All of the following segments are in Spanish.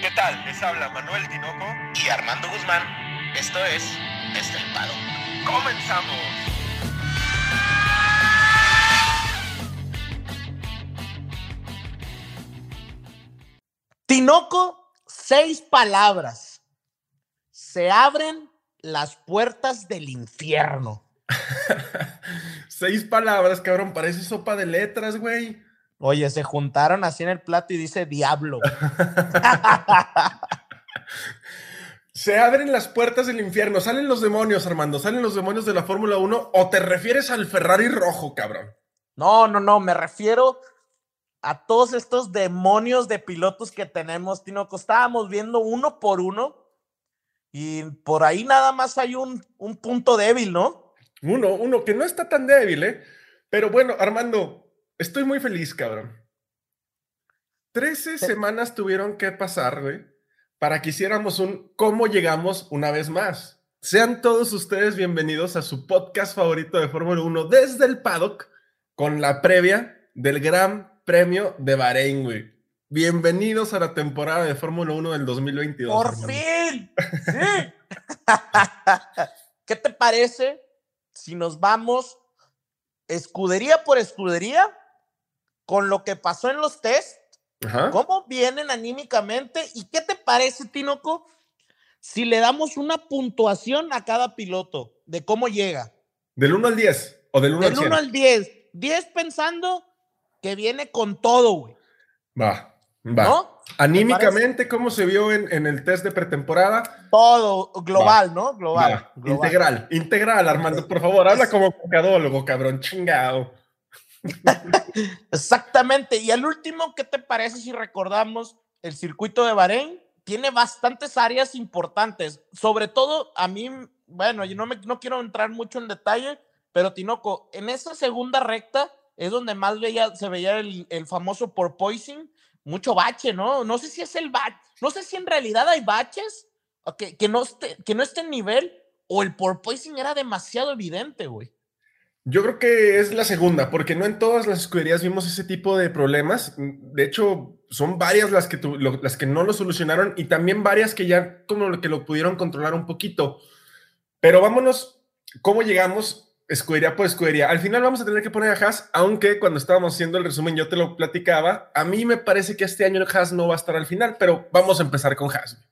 ¿Qué tal? Les habla Manuel Tinoco y Armando Guzmán. Esto es Estelpado. ¡Comenzamos! Tinoco, seis palabras. Se abren las puertas del infierno. seis palabras, cabrón. Parece sopa de letras, güey. Oye, se juntaron así en el plato y dice diablo. se abren las puertas del infierno. Salen los demonios, Armando. Salen los demonios de la Fórmula 1. ¿O te refieres al Ferrari rojo, cabrón? No, no, no. Me refiero a todos estos demonios de pilotos que tenemos, Tinoco. Estábamos viendo uno por uno. Y por ahí nada más hay un, un punto débil, ¿no? Uno, uno que no está tan débil, ¿eh? Pero bueno, Armando, Estoy muy feliz, cabrón. Trece semanas tuvieron que pasar, güey, para que hiciéramos un ¿Cómo llegamos una vez más? Sean todos ustedes bienvenidos a su podcast favorito de Fórmula 1 desde el paddock con la previa del Gran Premio de Bahrein, güey. Bienvenidos a la temporada de Fórmula 1 del 2022. ¡Por fin! ¡Sí! ¿Qué te parece si nos vamos escudería por escudería con lo que pasó en los test, cómo vienen anímicamente y qué te parece, Tinoco, si le damos una puntuación a cada piloto de cómo llega. Del 1 al 10 o del 1 al 10. Del 1 al 10. 10 pensando que viene con todo, güey. Va, va. Anímicamente, ¿cómo se vio en, el test de pretemporada? Todo, global, ¿no? Global, Integral, integral, Armando, por favor, habla como cadólogo, cabrón, chingado. Exactamente. Y al último, ¿qué te parece si recordamos el circuito de Bahrein? Tiene bastantes áreas importantes. Sobre todo, a mí, bueno, yo no, me, no quiero entrar mucho en detalle, pero Tinoco, en esa segunda recta es donde más veía, se veía el, el famoso porpoising, mucho bache, ¿no? No sé si es el bache, no sé si en realidad hay baches que, que, no, esté, que no esté en nivel o el porpoising era demasiado evidente, güey. Yo creo que es la segunda, porque no en todas las escuderías vimos ese tipo de problemas. De hecho, son varias las que, las que no lo solucionaron y también varias que ya como que lo pudieron controlar un poquito. Pero vámonos, ¿cómo llegamos escudería por escudería? Al final vamos a tener que poner a Haas, aunque cuando estábamos haciendo el resumen yo te lo platicaba. A mí me parece que este año Haas no va a estar al final, pero vamos a empezar con Haas.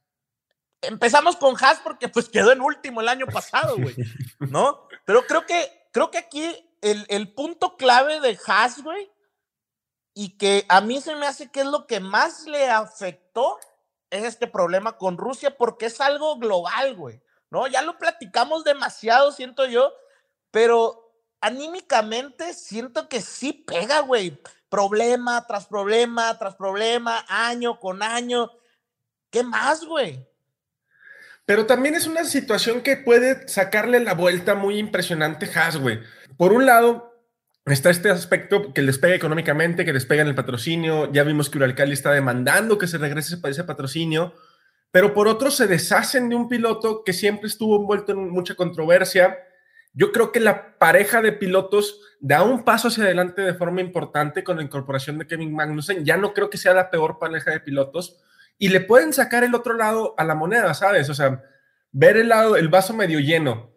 Empezamos con Haas porque pues quedó en último el año pasado, güey, ¿no? Pero creo que creo que aquí el, punto clave de Haas, güey, y que a mí se me hace que es lo que más le afectó, es este problema con Rusia, porque es algo global, güey, ¿no? Ya lo platicamos demasiado, siento yo, pero anímicamente siento que sí pega, güey. Problema tras problema, tras problema, año con año. ¿Qué más, güey? Pero también es una situación que puede sacarle la vuelta muy impresionante Haas, güey. Por un lado, está este aspecto que les pega económicamente, que les pega en el patrocinio. Ya vimos que Uralcali está demandando que se regrese ese patrocinio. Pero por otro, se deshacen de un piloto que siempre estuvo envuelto en mucha controversia. Yo creo que la pareja de pilotos da un paso hacia adelante de forma importante con la incorporación de Kevin Magnussen. Ya no creo que sea la peor pareja de pilotos y le pueden sacar el otro lado a la moneda, ¿sabes? O sea, ver el lado, el vaso medio lleno.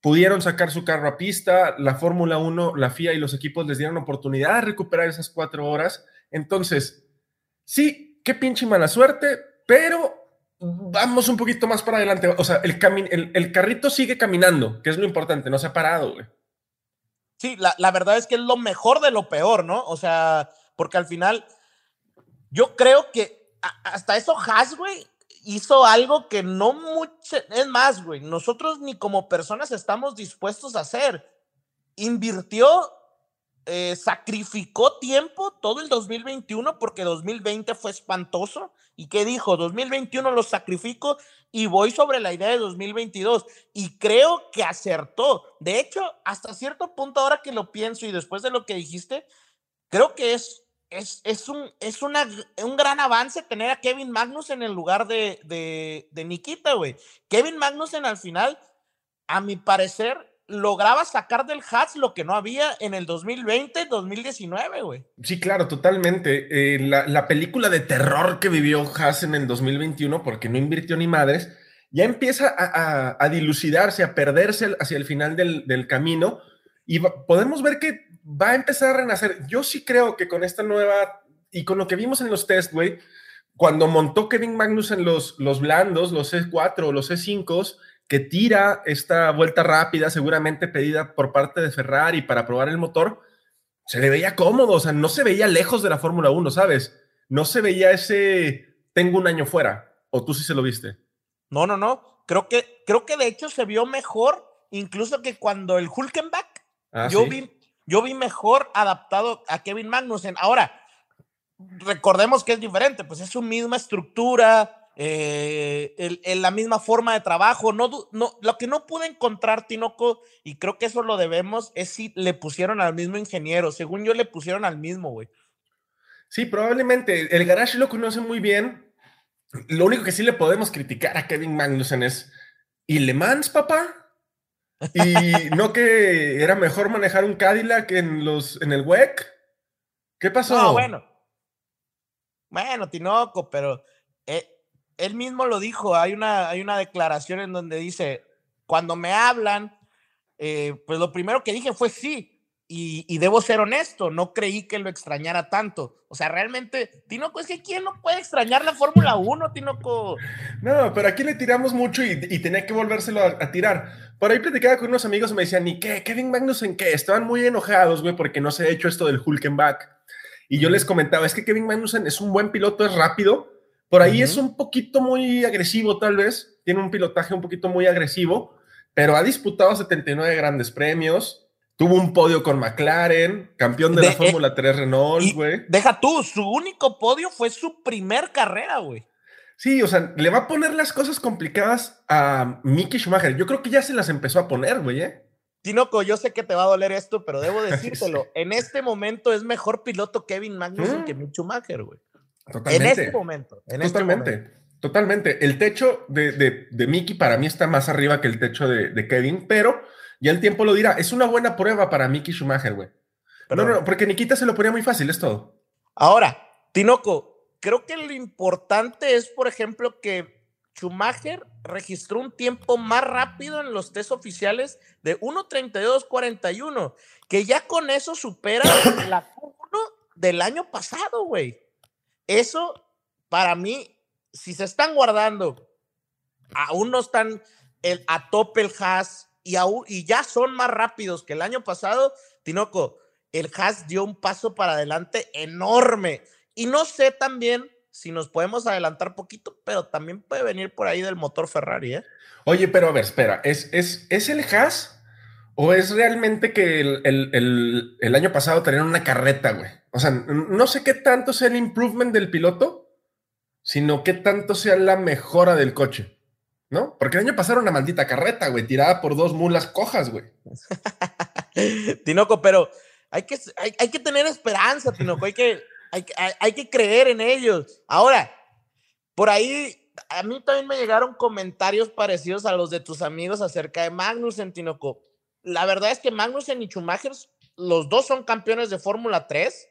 Pudieron sacar su carro a pista, la Fórmula 1, la FIA y los equipos les dieron oportunidad de recuperar esas cuatro horas. Entonces, sí, qué pinche mala suerte, pero vamos un poquito más para adelante. O sea, el, el, el carrito sigue caminando, que es lo importante, no se ha parado. Sí, la, la verdad es que es lo mejor de lo peor, ¿no? O sea, porque al final, yo creo que hasta eso Haas, güey, hizo algo que no mucho, es más, güey, nosotros ni como personas estamos dispuestos a hacer. Invirtió, eh, sacrificó tiempo todo el 2021 porque 2020 fue espantoso. ¿Y qué dijo? 2021 lo sacrifico y voy sobre la idea de 2022. Y creo que acertó. De hecho, hasta cierto punto, ahora que lo pienso y después de lo que dijiste, creo que es es, un, es una, un gran avance tener a Kevin Magnussen en el lugar de, de, Nikita, güey. Kevin Magnussen al final, a mi parecer, lograba sacar del Haas lo que no había en el 2020, 2019, güey. Sí, claro, totalmente. Eh, la, película de terror que vivió Haas en el 2021, porque no invirtió ni madres, ya empieza a, dilucidarse, a perderse hacia el final del, camino y podemos ver que va a empezar a renacer. Yo sí creo que con esta nueva y con lo que vimos en los test, güey, cuando montó Kevin Magnus en los, los blandos, los E4 o los E5, que tira esta vuelta rápida, seguramente pedida por parte de Ferrari para probar el motor, se le veía cómodo, o sea, no se veía lejos de la Fórmula 1, ¿sabes? No se veía ese tengo un año fuera, o tú sí se lo viste. No, no, no. Creo que, creo que de hecho se vio mejor, incluso que cuando el Hulkenback, ah, yo, vi, yo vi mejor adaptado a Kevin Magnussen. Ahora, recordemos que es diferente, pues es su misma estructura, eh, en la misma forma de trabajo. No, no, lo que no pude encontrar, Tinoco, y creo que eso lo debemos, es si le pusieron al mismo ingeniero. Según yo, le pusieron al mismo, güey. Sí, probablemente. El garage lo conoce muy bien. Lo único que sí le podemos criticar a Kevin Magnussen es, ¿y Le Mans, papá? ¿Y no que era mejor manejar un Cadillac en, los, en el WEC? ¿Qué pasó? No, bueno. Bueno, Tinoco, pero eh, él mismo lo dijo, hay una, hay una declaración en donde dice, cuando me hablan, eh, pues lo primero que dije fue sí, y, debo ser honesto, no creí que lo extrañara tanto. O sea, realmente, Tinoco, es que ¿quién no puede extrañar la Fórmula 1, Tinoco? No, pero aquí le tiramos mucho y, tenía que volvérselo a, tirar. Por ahí platicaba con unos amigos y me decían, ¿y qué? ¿Kevin Magnussen qué? Estaban muy enojados, güey, porque no se ha hecho esto del Hulkenback. Y yo les comentaba, es que Kevin Magnussen es un buen piloto, es rápido, por ahí es un poquito muy agresivo, tal vez. Tiene un pilotaje un poquito muy agresivo, pero ha disputado 79 grandes premios. Tuvo un podio con McLaren, campeón de, la eh, Fórmula 3 Renault, güey. Deja tú, su único podio fue su primer carrera, güey. Sí, o sea, le va a poner las cosas complicadas a Mickey Schumacher. Yo creo que ya se las empezó a poner, güey, ¿eh? Tinoco, yo sé que te va a doler esto, pero debo decírtelo. En este momento es mejor piloto Kevin Magnussen que Mick Schumacher, güey. Totalmente. En este momento. En totalmente. Este momento. Totalmente. El techo de, de, de, Mickey para mí está más arriba que el techo de, de, Kevin, pero ya el tiempo lo dirá. Es una buena prueba para Mickey Schumacher, güey. No, no, porque Nikita se lo ponía muy fácil, es todo. Ahora, Tinoco, creo que lo importante es, por ejemplo, que Schumacher registró un tiempo más rápido en los test oficiales de 1.32.41, que ya con eso supera la 1 del año pasado, güey. Eso, para mí, si se están guardando, aún no están el, a tope el Haas y, aún, y ya son más rápidos que el año pasado, Tinoco, el Haas dio un paso para adelante enorme. Y no sé también si nos podemos adelantar poquito, pero también puede venir por ahí del motor Ferrari, ¿eh? Oye, pero a ver, espera, ¿es, es, es el Haas ¿O es realmente que el, año pasado tenían una carreta, güey? O sea, no sé qué tanto sea el improvement del piloto, sino qué tanto sea la mejora del coche, ¿no? Porque el año pasado era una maldita carreta, güey, tirada por dos mulas cojas, güey. Tinoco, pero hay que, hay, que tener esperanza, Tinoco, hay que, hay, hay que creer en ellos. Ahora, por ahí a mí también me llegaron comentarios parecidos a los de tus amigos acerca de Magnus en Tinoco la verdad es que Magnussen y Schumacher, los dos son campeones de Fórmula 3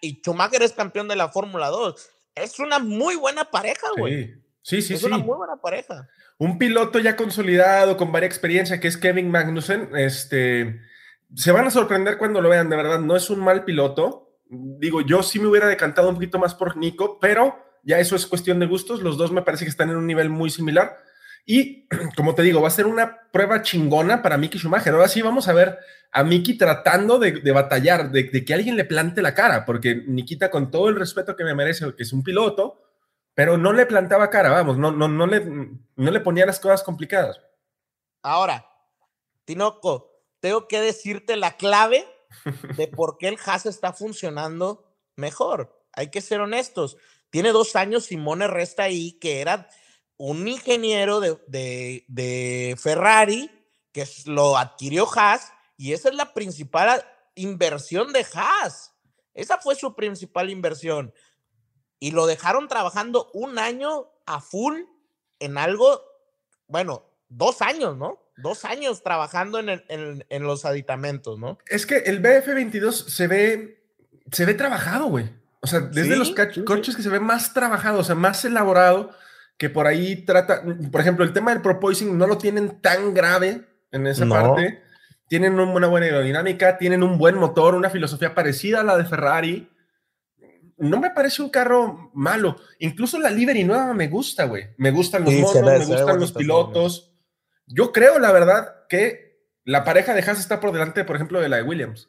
Y, Schumacher es campeón de la Fórmula 2. Es una muy buena pareja, güey. Sí, sí, sí. Es una muy buena pareja. Un piloto ya consolidado, con varias experiencia, que es Kevin Magnussen, este, se van a sorprender cuando lo vean, de verdad, no es un mal piloto. Digo, yo sí me hubiera decantado un poquito más por Nico, pero ya eso es cuestión de gustos. Los dos me parece que están en un nivel muy similar. Y como te digo, va a ser una prueba chingona para Mickey Schumacher. Ahora sí vamos a ver a Mickey tratando de, batallar, de, que alguien le plante la cara, porque Nikita, con todo el respeto que me merece, que es un piloto, pero no le plantaba cara, vamos, no, no, no, le, no le ponía las cosas complicadas. Ahora, Tinoco, tengo que decirte la clave de por qué el Haas está funcionando mejor. Hay que ser honestos. Tiene dos años Simone Resta ahí, que era un ingeniero de, Ferrari que lo adquirió Haas y esa es la principal inversión de Haas. Esa fue su principal inversión. Y lo dejaron trabajando un año a full en algo, bueno, dos años, ¿no? dos años trabajando en, en, los aditamentos, ¿no? Es que el BF22 se ve, se ve trabajado, güey. O sea, desde los coches que se ve más trabajado, o sea, más elaborado, que por ahí trata, por ejemplo, el tema del proposing no lo tienen tan grave en esa parte. Tienen una buena aerodinámica, tienen un buen motor, una filosofía parecida a la de Ferrari. No me parece un carro malo. Incluso la Liberty nueva me gusta, güey. Me gustan los monos, me gustan los pilotos. Yo creo, la verdad, que la pareja de Haas está por delante, por ejemplo, de la de Williams.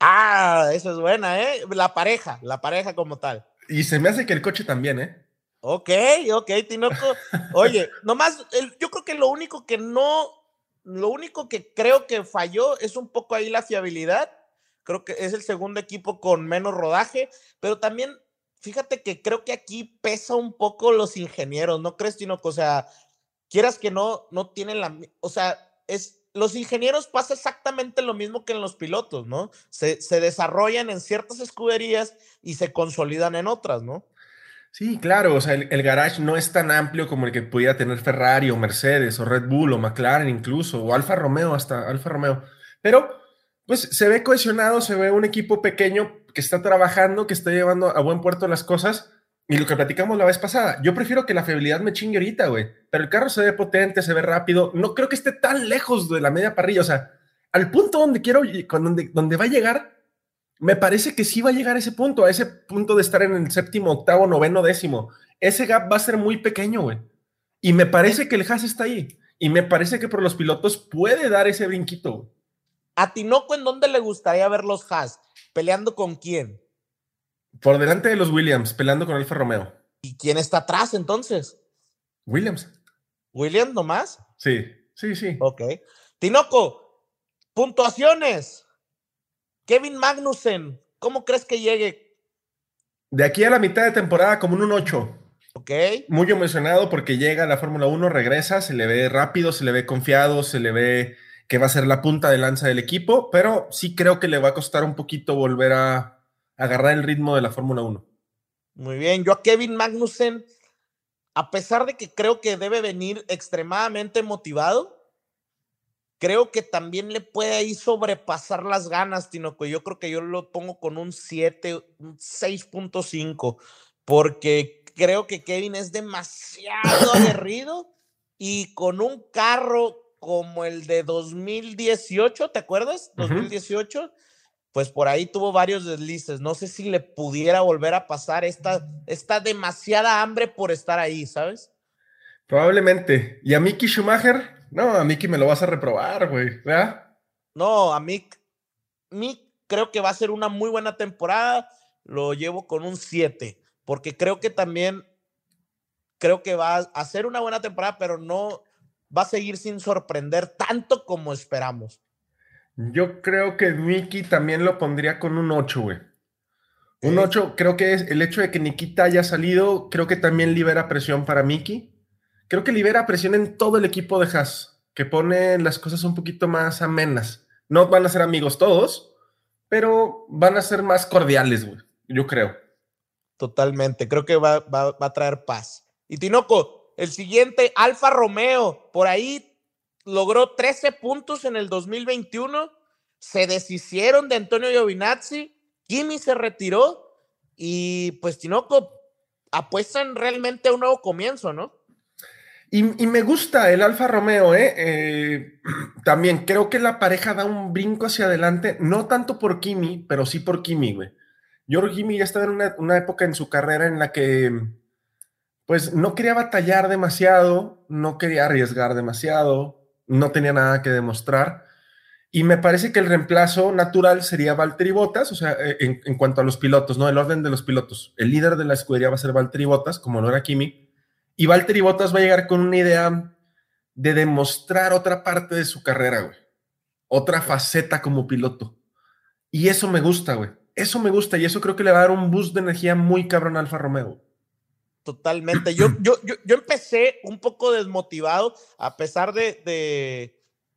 Ah, eso es buena, ¿eh? La pareja, la pareja como tal. Y se me hace que el coche también, ¿eh? Ok, ok, Tinoco. Oye, nomás, yo creo que lo único que no, lo único que creo que falló es un poco ahí la fiabilidad. Creo que es el segundo equipo con menos rodaje, pero también, fíjate que creo que aquí pesa un poco los ingenieros, ¿no crees, Tinoco? O sea, quieras que no, no tienen la, o sea, es, los ingenieros pasa exactamente lo mismo que en los pilotos, ¿no? Se, se desarrollan en ciertas escuderías y se consolidan en otras, ¿no? Sí, claro, o sea, el, garage no es tan amplio como el que pudiera tener Ferrari o Mercedes o Red Bull o McLaren incluso, o Alfa Romeo hasta Alfa Romeo. Pero, pues se ve cohesionado, se ve un equipo pequeño que está trabajando, que está llevando a buen puerto las cosas y lo que platicamos la vez pasada, yo prefiero que la fiabilidad me chingue ahorita, güey. Pero el carro se ve potente, se ve rápido. No creo que esté tan lejos de la media parrilla. O sea, al punto donde quiero, donde, donde va a llegar, me parece que sí va a llegar a ese punto, a ese punto de estar en el séptimo, octavo, noveno, décimo. Ese gap va a ser muy pequeño, güey. Y me parece que el Haas está ahí. Y me parece que por los pilotos puede dar ese brinquito. ¿A Tinoco en dónde le gustaría ver los Haas? ¿Peleando con quién? Por delante de los Williams, peleando con Alfa Romeo. ¿Y quién está atrás entonces? Williams. ¿Williams nomás? Sí, sí, sí. Ok. Tinoco, puntuaciones. Kevin Magnussen, ¿cómo crees que llegue? De aquí a la mitad de temporada, como un 8. Ok. Muy emocionado porque llega a la Fórmula 1, regresa, se le ve rápido, se le ve confiado, se le ve que va a ser la punta de lanza del equipo, pero sí creo que le va a costar un poquito volver a agarrar el ritmo de la Fórmula 1. Muy bien, yo a Kevin Magnussen, a pesar de que creo que debe venir extremadamente motivado, creo que también le puede ahí sobrepasar las ganas, Tinoco. Yo creo que yo lo pongo con un 7, un 6.5, porque creo que Kevin es demasiado aguerrido y con un carro como el de 2018, ¿te acuerdas? 2018 pues por ahí tuvo varios deslices. No sé si le pudiera volver a pasar esta, esta demasiada hambre por estar ahí, ¿sabes? Probablemente. ¿Y a Mickey Schumacher? No, a Mickey me lo vas a reprobar, güey, ¿verdad? No, a Mick, Mick creo que va a ser una muy buena temporada. Lo llevo con un 7, porque creo que también, creo que va a ser una buena temporada, pero no va a seguir sin sorprender tanto como esperamos. Yo creo que Mickey también lo pondría con un 8, güey. Un 8, creo que es el hecho de que Nikita haya salido, creo que también libera presión para Mickey. Creo que libera presión en todo el equipo de Haas, que pone las cosas un poquito más amenas. No van a ser amigos todos, pero van a ser más cordiales, güey. Yo creo. Totalmente, creo que va, va a traer paz. Y Tinoco, el siguiente, Alfa Romeo, por ahí logró 13 puntos en el 2021, se deshicieron de Antonio Giovinazzi, Kimi se retiró y pues Tinoco apuestan realmente a un nuevo comienzo, ¿no? Y, me gusta el Alfa Romeo, ¿eh? ¿eh? También creo que la pareja da un brinco hacia adelante, no tanto por Kimi, pero sí por Kimi, güey. Yo Kimi ya estaba en una época en su carrera en la que pues no quería batallar demasiado, no quería arriesgar demasiado, no tenía nada que demostrar. Y me parece que el reemplazo natural sería Valtteri Bottas, o sea, eh, en, cuanto a los pilotos, ¿no? El orden de los pilotos. El líder de la escudería va a ser Valtteri Bottas, como lo era Kimi. Y Valtteri Bottas va a llegar con una idea de demostrar otra parte de su carrera, güey. Otra faceta como piloto. Y eso me gusta, güey. Eso me gusta y eso creo que le va a dar un boost de energía muy cabrón a Alfa Romeo. Totalmente. Yo, yo, yo, empecé un poco desmotivado, a pesar de,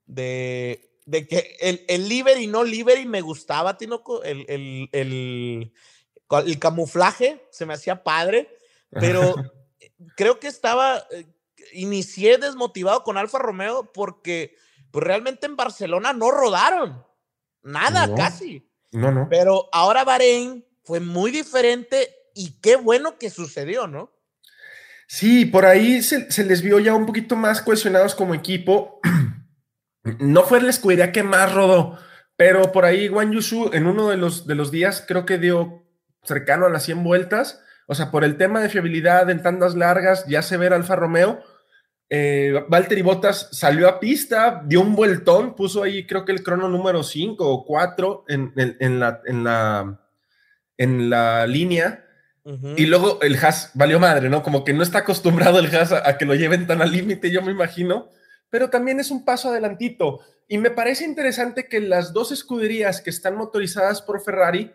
de, de, que el, el liver y no liver y me gustaba, Tinoco, el, el, el, el camuflaje se me hacía padre, pero creo que estaba, inicié desmotivado con Alfa Romeo porque pues realmente en Barcelona no rodaron. Nada, No. casi. No, no. Pero ahora Bahrein fue muy diferente y qué bueno que sucedió, ¿no? Sí, por ahí se, se les vio ya un poquito más cohesionados como equipo. No fue la escudería que más rodó, pero por ahí Juan Yusu en uno de los, de los días creo que dio cercano a las 100 vueltas. O sea, por el tema de fiabilidad en tandas largas, ya se ve Alfa Romeo. Eh, Valtteri Bottas salió a pista, dio un vueltón, puso ahí creo que el crono número 5 o 4 en, en- en la, en, la, en la línea. Y luego el Haas valió madre, ¿no? Como que no está acostumbrado el Haas a, a que lo lleven tan al límite, yo me imagino. Pero también es un paso adelantito. Y me parece interesante que las dos escuderías que están motorizadas por Ferrari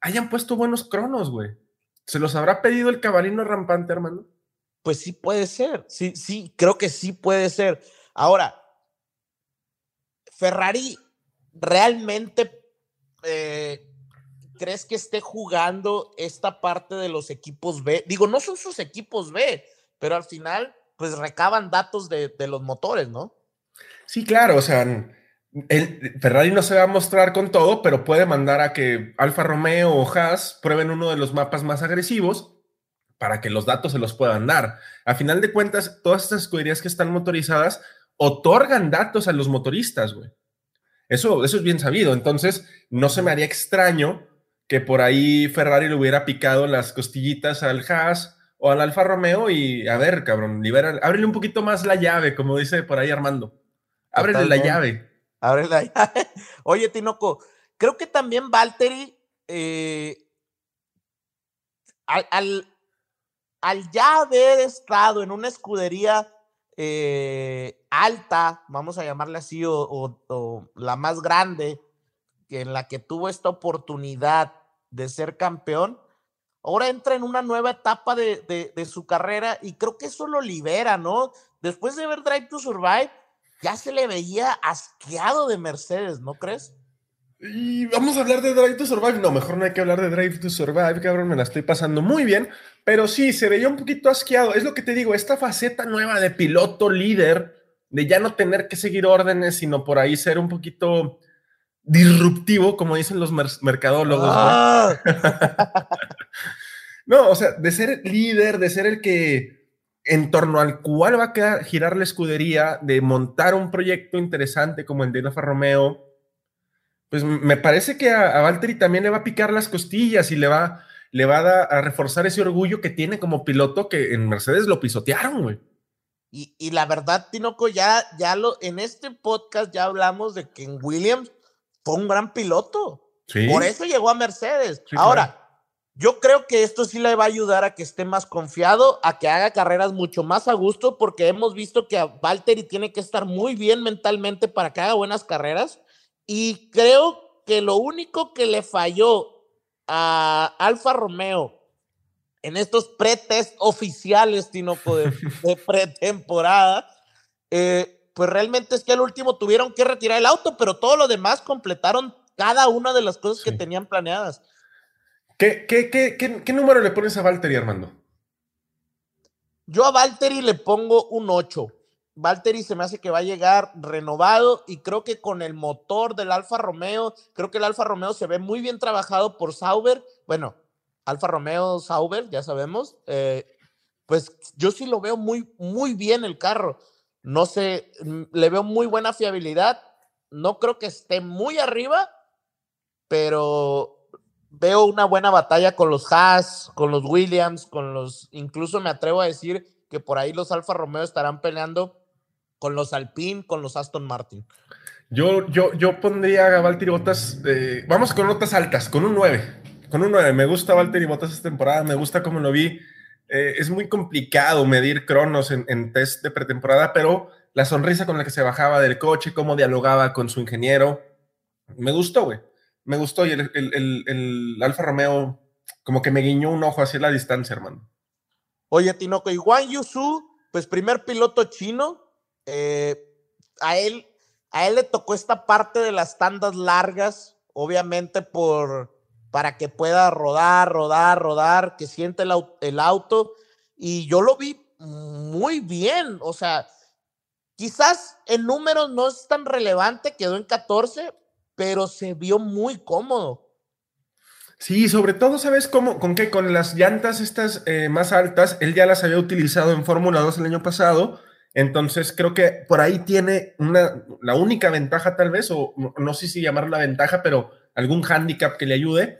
hayan puesto buenos cronos, güey. ¿Se los habrá pedido el cabalino rampante, hermano? Pues sí puede ser, sí, sí, creo que sí puede ser. Ahora, Ferrari realmente eh, crees que esté jugando esta parte de los equipos B? Digo, no son sus equipos B, pero al final, pues recaban datos de, de los motores, ¿no? Sí, claro, o sea, el, Ferrari no se va a mostrar con todo, pero puede mandar a que Alfa Romeo o Haas prueben uno de los mapas más agresivos para que los datos se los puedan dar. A final de cuentas, todas estas escuderías que están motorizadas otorgan datos a los motoristas, güey. Eso, eso es bien sabido. Entonces, no se me haría extraño que por ahí Ferrari le hubiera picado las costillitas al Haas o al Alfa Romeo y, a ver, cabrón, libera, ábrele un poquito más la llave, como dice por ahí Armando. Ábrele la llave. Abre la llave. Oye, Tinoco, creo que también Valtteri, eh, al, al, al ya haber estado en una escudería eh, alta, vamos a llamarle así, o, o- o la más grande, en la que tuvo esta oportunidad de ser campeón, ahora entra en una nueva etapa de, de- su carrera y creo que eso lo libera, ¿no? Después de ver Drive to Survive, ya se le veía asqueado de Mercedes, ¿no crees? Y vamos a hablar de Drive to Survive. No, mejor no hay que hablar de Drive to Survive, cabrón. Me la estoy pasando muy bien. Pero sí, se veía un poquito asqueado. Es lo que te digo, esta faceta nueva de piloto líder, de ya no tener que seguir órdenes, sino por ahí ser un poquito disruptivo, como dicen los mer- mercadólogos. ¿no? ¡Ah! No, o sea, de ser líder, de ser el que en torno al cual va a quedar, girar la escudería, de montar un proyecto interesante como el de Alfa Romeo, pues me parece que a, a Valtteri también le va a picar las costillas y le va, le va a, da- a reforzar ese orgullo que tiene como piloto que en Mercedes lo pisotearon, güey. Y, y la verdad, Tinoco, ya, ya lo, en este podcast ya hablamos de que en Williams fue un gran piloto. Sí. Por eso llegó a Mercedes. Sí, Ahora, claro. yo creo que esto sí le va a ayudar a que esté más confiado, a que haga carreras mucho más a gusto, porque hemos visto que a Valtteri tiene que estar muy bien mentalmente para que haga buenas carreras. Y creo que lo único que le falló a Alfa Romeo en estos pre-test oficiales, Tinoco, de, de pretemporada, eh, pues realmente es que al último tuvieron que retirar el auto, pero todo lo demás completaron cada una de las cosas que tenían planeadas. ¿Qué, qué, qué, qué, qué número le pones a Valtteri, Armando? Yo a Valtteri le pongo un 8. Valtteri se me hace que va a llegar renovado y creo que con el motor del Alfa Romeo, creo que el Alfa Romeo se ve muy bien trabajado por Sauber. Bueno, Alfa Romeo Sauber, ya sabemos. eh, pues yo sí lo veo muy, muy bien el carro. No sé, mm, le veo muy buena fiabilidad. No creo que esté muy arriba, pero veo una buena batalla con los Haas, con los Williams, con los, incluso me atrevo a decir que por ahí los Alfa Romeo estarán peleando con los Alpine, con los Aston Martin. Yo, yo, yo pondría a Valtteri Bottas. eh, vamos con notas altas, con un 9. Con un 9. Me gusta Valtteri Bottas esta temporada, me gusta cómo lo vi. Eh, es muy complicado medir cronos en, test de pretemporada, pero la sonrisa con la que se bajaba del coche, cómo dialogaba con su ingeniero, me gustó, güey. Me gustó y el Alfa Romeo como que me guiñó un ojo hacia la distancia, hermano. Oye, Tinoco, y Wang Yusu, pues primer piloto chino, eh, a, él, a él le tocó esta parte de las tandas largas, obviamente por, para que pueda rodar, rodar, rodar, que siente el, au- el auto. Y yo lo vi muy bien. O sea, quizás en números no es tan relevante, quedó en 14, pero se vio muy cómodo. Sí, sobre todo, ¿sabes cómo? Con qué? Con las llantas estas eh, más altas, él ya las había utilizado en Fórmula 2 el año pasado, entonces creo que por ahí tiene una, la única ventaja tal vez, o no sé si llamarla ventaja, pero algún handicap que le ayude.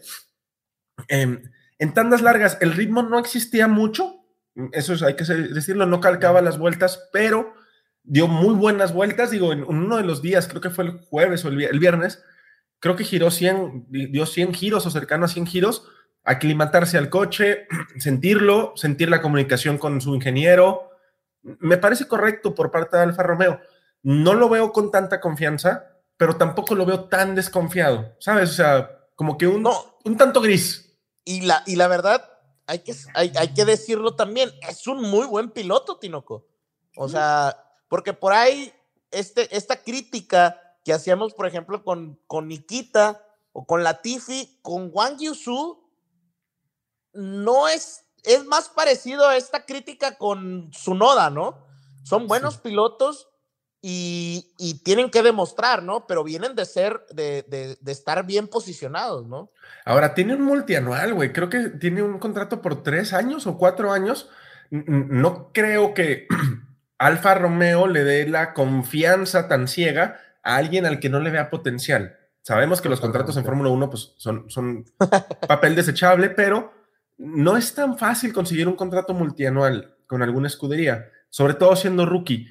Em, en tandas largas, el ritmo no existía mucho, eso hay que decirlo, no calcaba las vueltas, pero dio muy buenas vueltas, digo, en uno de los días, creo que fue el jueves o el viernes, creo que giró 100, dio 100 giros o cercano a 100 giros, aclimatarse al coche, sentirlo, sentir la comunicación con su ingeniero. Me parece correcto por parte de Alfa Romeo. No lo veo con tanta confianza, pero tampoco lo veo tan desconfiado, ¿sabes? O sea, como que un, un tanto gris. Y la, y la verdad, hay que, hay, hay que decirlo también, es un muy buen piloto, Tinoco. O sea, porque por ahí este, esta crítica que hacíamos, por ejemplo, con, con Nikita o con Latifi, con Wang Yusu, no es, es más parecido a esta crítica con Sunoda, ¿no? Son buenos pilotos y, tienen que demostrar, ¿no? Pero vienen de ser, de, de, estar bien posicionados, ¿no? Ahora, tiene un multianual, güey. Creo que tiene un contrato por tres años o cuatro años. No creo que Alfa Romeo le dé la confianza tan ciega a alguien al que no le vea potencial. Sabemos que los contratos en Fórmula 1 pues, son, son papel desechable, pero no es tan fácil conseguir un contrato multianual con alguna escudería, sobre todo siendo rookie.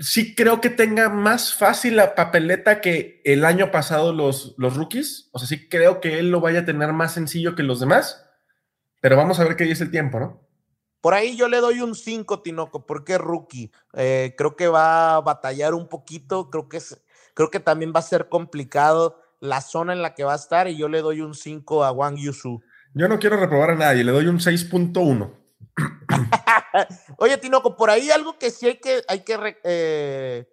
Sí creo que tenga más fácil la papeleta que el año pasado los, los rookies. O sea, sí creo que él lo vaya a tener más sencillo que los demás, pero vamos a ver qué dice el tiempo, ¿no? Por ahí yo le doy un 5, Tinoco, porque es rookie. Eh, creo que va a batallar un poquito, creo que, es, creo que también va a ser complicado la zona en la que va a estar y yo le doy un 5 a Wang Yusu. Yo no quiero reprobar a nadie, le doy un 6.1. Oye, Tinoco, por ahí algo que sí hay que, hay que eh,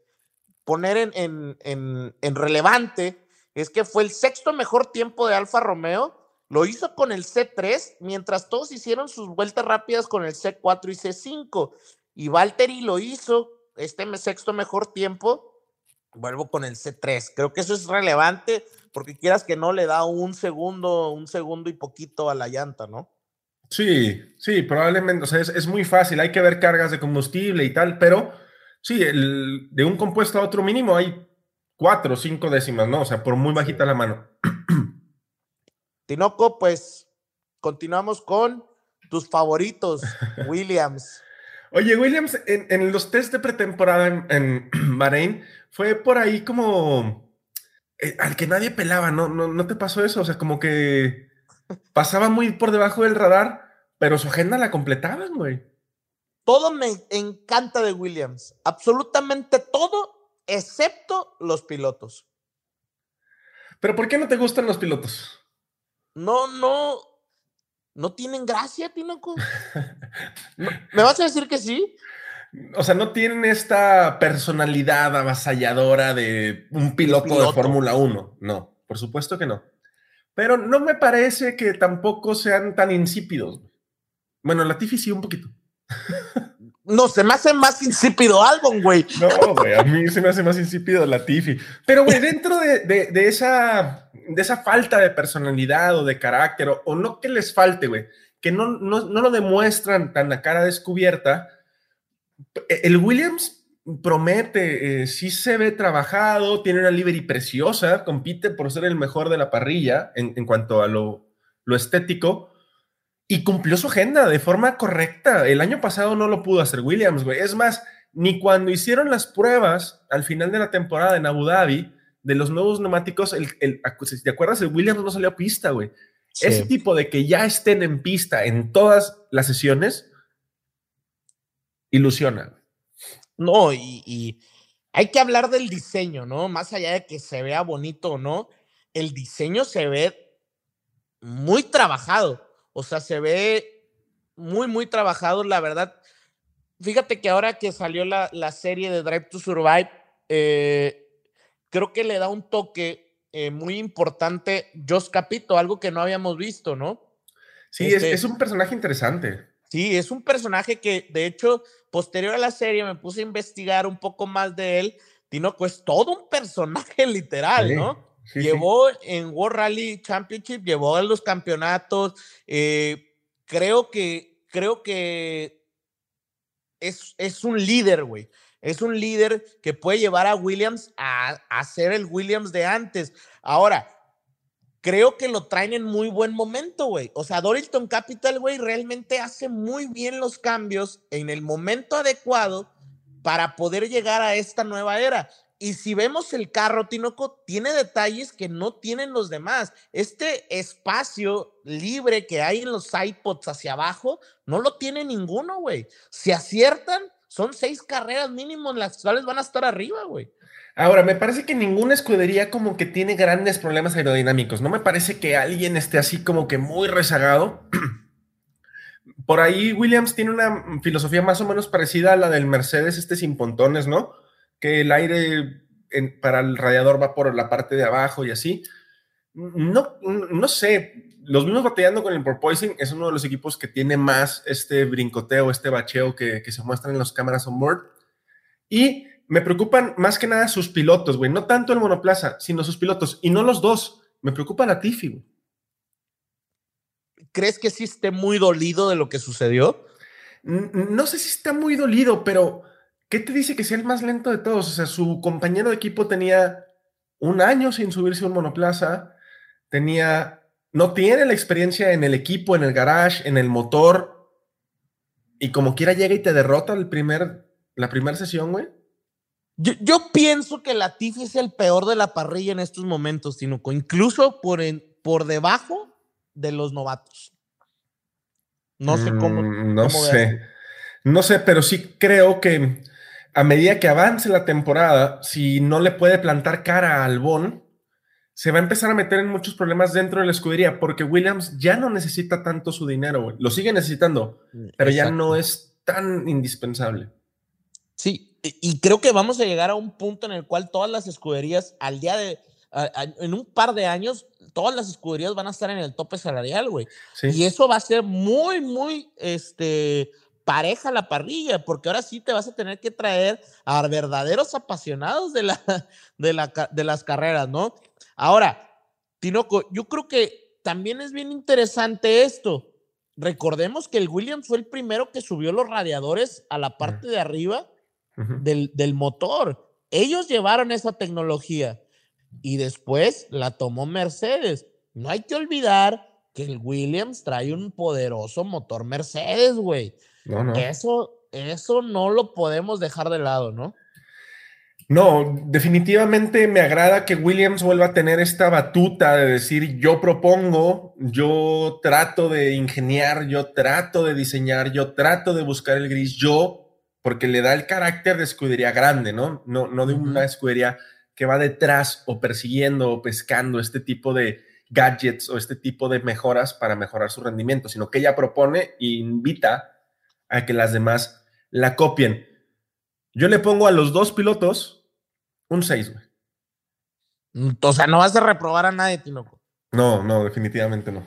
poner en, relevante es que fue el sexto mejor tiempo de Alfa Romeo lo hizo con el C3, mientras todos hicieron sus vueltas rápidas con el C4 y C5. Y Valtteri lo hizo, este sexto mejor tiempo, vuelvo con el C3. Creo que eso es relevante porque quieras que no le da un segundo, un segundo y poquito a la llanta, ¿no? Sí, sí, probablemente, o sea, es, muy fácil, hay que ver cargas de combustible y tal, pero sí, el, de un compuesto a otro mínimo hay cuatro o cinco décimas, ¿no? O sea, por muy bajita la mano. Tinoco, pues continuamos con tus favoritos, Williams. Oye, Williams, en, los test de pretemporada en, en, Bahrein, fue por ahí como eh, al que nadie pelaba, ¿no? ¿no? ¿no? te pasó eso? O sea, como que pasaba muy por debajo del radar, pero su agenda la completaban, güey. Todo me encanta de Williams, absolutamente todo, excepto los pilotos. ¿Pero por qué no te gustan los pilotos? no, no, no tienen gracia, Tinoco. ¿Me vas a decir que sí? O sea, no tienen esta personalidad avasalladora de un piloto, de Fórmula 1. No, por supuesto que no. Pero no me parece que tampoco sean tan insípidos. Bueno, la Tiffy sí un poquito. No, se me hace más insípido Albon, güey. No, güey, a mí se me hace más insípido la Tiffy. Pero, güey, dentro de, esa, de esa falta de personalidad o de carácter, o, no que les falte, güey, que no, no, lo demuestran tan a cara descubierta, el Williams promete, eh, sí se ve trabajado, tiene una livery preciosa, compite por ser el mejor de la parrilla en, en cuanto a lo, lo estético y cumplió su agenda de forma correcta. El año pasado no lo pudo hacer Williams, güey. Es más, ni cuando hicieron las pruebas al final de la temporada en Abu Dhabi de los nuevos neumáticos, el, el, ¿te acuerdas? El Williams no salió a pista, güey. Ese tipo de que ya estén en pista en todas las sesiones, ilusiona. No, y, y hay que hablar del diseño, ¿no? Más allá de que se vea bonito o no, el diseño se ve muy trabajado. O sea, se ve muy, muy trabajado, la verdad. Fíjate que ahora que salió la, serie de Drive to Survive, eh, creo que le da un toque eh, muy importante Josh Capito, algo que no habíamos visto, ¿no? Sí, es, este es, un personaje interesante. Sí, es un personaje que, de hecho, posterior a la serie me puse a investigar un poco más de él. Tinoco es todo un personaje literal, ¿no? llevó en World Rally Championship, llevó a los campeonatos. Eh, creo que, creo que es, es un líder, güey. Es un líder que puede llevar a Williams a, a ser el Williams de antes. Ahora, creo que lo traen en muy buen momento, güey. O sea, Dorilton Capital, güey, realmente hace muy bien los cambios en el momento adecuado para poder llegar a esta nueva era. Y si vemos el carro, Tinoco, tiene detalles que no tienen los demás. Este espacio libre que hay en los iPods hacia abajo, no lo tiene ninguno, güey. Si aciertan, son seis carreras mínimo en las cuales van a estar arriba, güey. Ahora, me parece que ninguna escudería como que tiene grandes problemas aerodinámicos. No me parece que alguien esté así como que muy rezagado. Por ahí Williams tiene una filosofía más o menos parecida a la del Mercedes, este sin pontones, ¿no? Que el aire para el radiador va por la parte de abajo y así. No, no sé, los mismos batallando con el porpoising es uno de los equipos que tiene más este brincoteo, este bacheo que, se muestran en las cámaras on board. Y me preocupan más que nada sus pilotos, güey. No tanto el monoplaza, sino sus pilotos. Y no los dos. Me preocupa la Tiffy, güey. ¿Crees que sí esté muy dolido de lo que sucedió? No sé si está muy dolido, pero ¿qué te dice que sea el más lento de todos? O sea, su compañero de equipo tenía un año sin subirse a un monoplaza, tenía, no tiene la experiencia en el equipo, en el garage, en el motor, y como quiera llega y te derrota el primer, la primera sesión, güey. Yo, pienso que Latifi es el peor de la parrilla en estos momentos, Tinuco, incluso por, por debajo de los novatos. No sé cómo. Mm, no sé. No sé, pero sí creo que a medida que avance la temporada, si no le puede plantar cara a Albón, se va a empezar a meter en muchos problemas dentro de la escudería, porque Williams ya no necesita tanto su dinero, Lo sigue necesitando, pero ya no es tan indispensable. Sí, y creo que vamos a llegar a un punto en el cual todas las escuderías, al día de, en un par de años, todas las escuderías van a estar en el tope salarial, güey. Y eso va a ser muy, muy, este, pareja la parrilla, porque ahora sí te vas a tener que traer a verdaderos apasionados de, la, de, la, de las carreras, ¿no? Ahora, Tinoco, yo creo que también es bien interesante esto. Recordemos que el Williams fue el primero que subió los radiadores a la parte de arriba del, motor. Ellos llevaron esa tecnología y después la tomó Mercedes. No hay que olvidar que el Williams trae un poderoso motor Mercedes, güey. Eso, eso no lo podemos dejar de lado, ¿no? No, definitivamente me agrada que Williams vuelva a tener esta batuta de decir yo propongo, yo trato de ingeniar, yo trato de diseñar, yo trato de buscar el gris, yo porque le da el carácter de escudería grande, ¿no? No, no de una escudería que va detrás o persiguiendo o pescando este tipo de gadgets o este tipo de mejoras para mejorar su rendimiento, sino que ella propone e invita a que las demás la copien. Yo le pongo a los dos pilotos un 6, güey. O sea, no vas a reprobar a nadie, Tinoco. No, no, definitivamente no.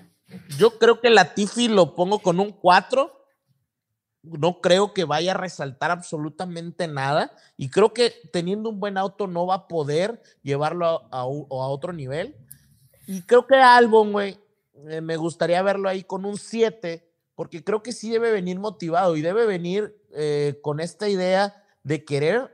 Yo creo que la Tiffy lo pongo con un 4 no creo que vaya a resaltar absolutamente nada y creo que teniendo un buen auto no va a poder llevarlo a, otro nivel. Y creo que Albon, güey, eh, me gustaría verlo ahí con un 7, porque creo que sí debe venir motivado y debe venir eh, con esta idea de querer,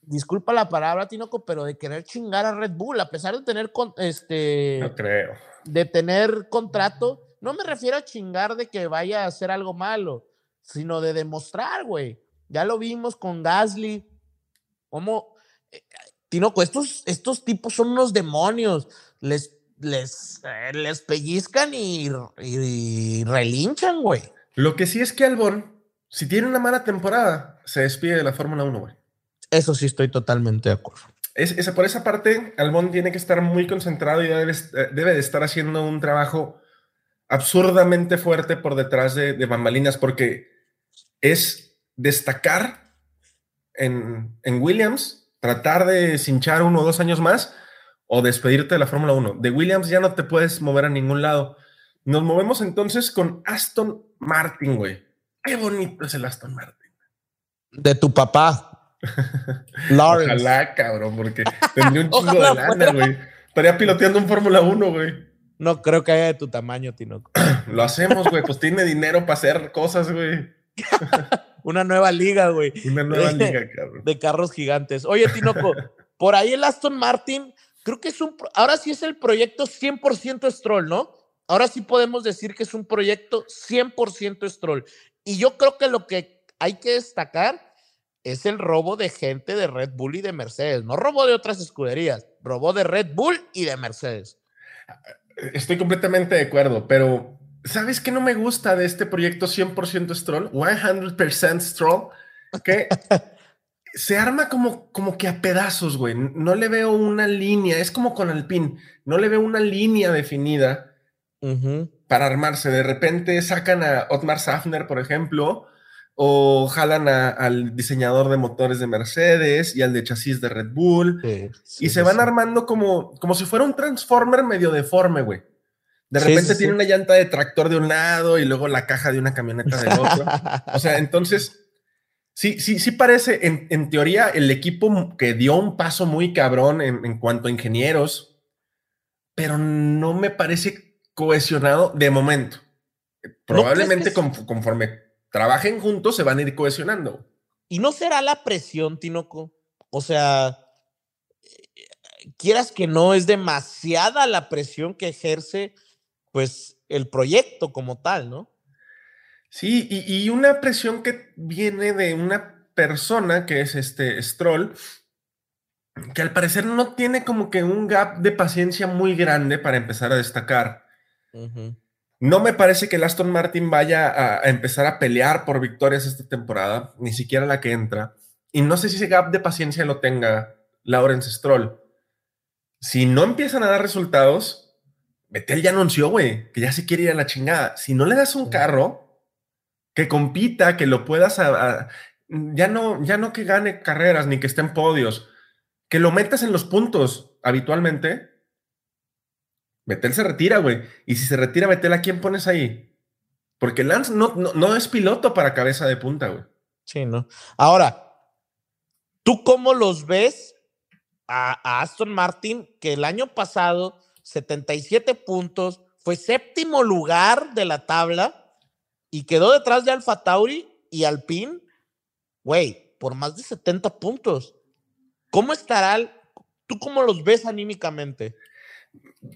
disculpa la palabra, Tinoco, pero de querer chingar a Red Bull, a pesar de tener, este, no creo. de tener contrato. No me refiero a chingar de que vaya a hacer algo malo, sino de demostrar, güey. Ya lo vimos con Gasly, cómo, eh, Tinoco, estos, estos tipos son unos demonios, les, les, eh, les pellizcan y, relinchan, güey. Lo que sí es que Albon, si tiene una mala temporada, se despide de la Fórmula 1, güey. Eso sí estoy totalmente de acuerdo. Es, por esa parte, Albon tiene que estar muy concentrado y debe, debe de estar haciendo un trabajo absurdamente fuerte por detrás de, de bambalinas, porque es destacar en, Williams, tratar de cinchar uno o dos años más o despedirte de la Fórmula 1. De Williams ya no te puedes mover a ningún lado. Nos movemos entonces con Aston Martin, güey. qué bonito es el Aston Martin. De tu papá. Lawrence. Ojalá, cabrón, porque tendría un chingo de lana, güey. Estaría piloteando un Fórmula 1, güey. No creo que haya de tu tamaño, Tinoco. Lo hacemos, güey. Pues tiene dinero para hacer cosas, güey. Una nueva liga, güey. Una nueva liga, cabrón. De carros gigantes. Oye, Tinoco, por ahí el Aston Martin, creo que es un. Ahora sí es el proyecto 100% Stroll, ¿no? Ahora sí podemos decir que es un proyecto 100% Stroll. Y yo creo que lo que hay que destacar es el robo de gente de Red Bull y de Mercedes. No robo de otras escuderías, robó de Red Bull y de Mercedes. Estoy completamente de acuerdo, pero ¿sabes qué no me gusta de este proyecto 100% Stroll? 100% Stroll, que se arma como, como que a pedazos, güey. No le veo una línea, es como con Alpine, no le veo una línea definida para armarse. De repente sacan a Otmar Safner, por ejemplo, o jalan al diseñador de motores de Mercedes y al de chasis de Red Bull y se van armando como, como si fuera un transformer medio deforme, güey. De repente tiene una llanta de tractor de un lado y luego la caja de una camioneta del otro. o sea, entonces, sí, sí, sí parece, en, en, teoría, el equipo que dio un paso muy cabrón en, en cuanto a ingenieros, pero no me parece cohesionado de momento. Probablemente conforme trabajen juntos, se van a ir cohesionando. Y no será la presión, Tinoco. O sea, quieras que no, es demasiada la presión que ejerce, pues, el proyecto como tal, ¿no? Sí, y, una presión que viene de una persona que es este Stroll, que al parecer no tiene como que un gap de paciencia muy grande para empezar a destacar. No me parece que el Aston Martin vaya a, empezar a pelear por victorias esta temporada, ni siquiera la que entra. Y no sé si ese gap de paciencia lo tenga Lawrence Stroll. Si no empiezan a dar resultados, Vettel ya anunció, güey, que ya se quiere ir a la chingada. Si no le das un carro que compita, que lo puedas, ya, no, ya no que gane carreras ni que esté en podios, que lo metas en los puntos habitualmente, Betel se retira, güey. Y si se retira Betel, ¿a quién pones ahí? Porque Lance no, no, es piloto para cabeza de punta, güey. Sí, ¿no? Ahora, ¿tú cómo los ves a, Aston Martin, que el año pasado, 77 puntos, fue séptimo lugar de la tabla y quedó detrás de Alfa Tauri y Alpine, güey, por más de 70 puntos? ¿Cómo estará? ¿Tú cómo los ves anímicamente?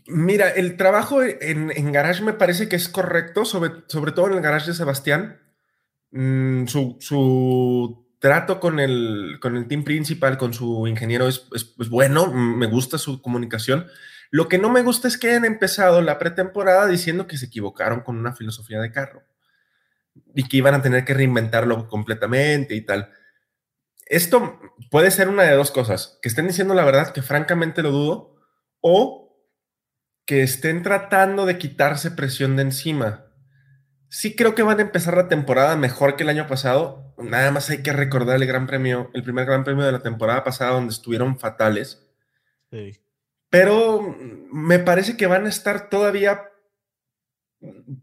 Mira, el trabajo en, Garage me parece que es correcto, sobre, sobre todo en el Garage de Sebastián. Mm, su, trato con el, con el team principal, con su ingeniero, es, bueno, me gusta su comunicación. Lo que no me gusta es que hayan empezado la pretemporada diciendo que se equivocaron con una filosofía de carro y que iban a tener que reinventarlo completamente y tal. Esto puede ser una de dos cosas, que estén diciendo la verdad, que francamente lo dudo, o que estén tratando de quitarse presión de encima. Sí creo que van a empezar la temporada mejor que el año pasado. Nada más hay que recordar el Gran Premio, el primer Gran Premio de la temporada pasada donde estuvieron fatales. Pero me parece que van a estar todavía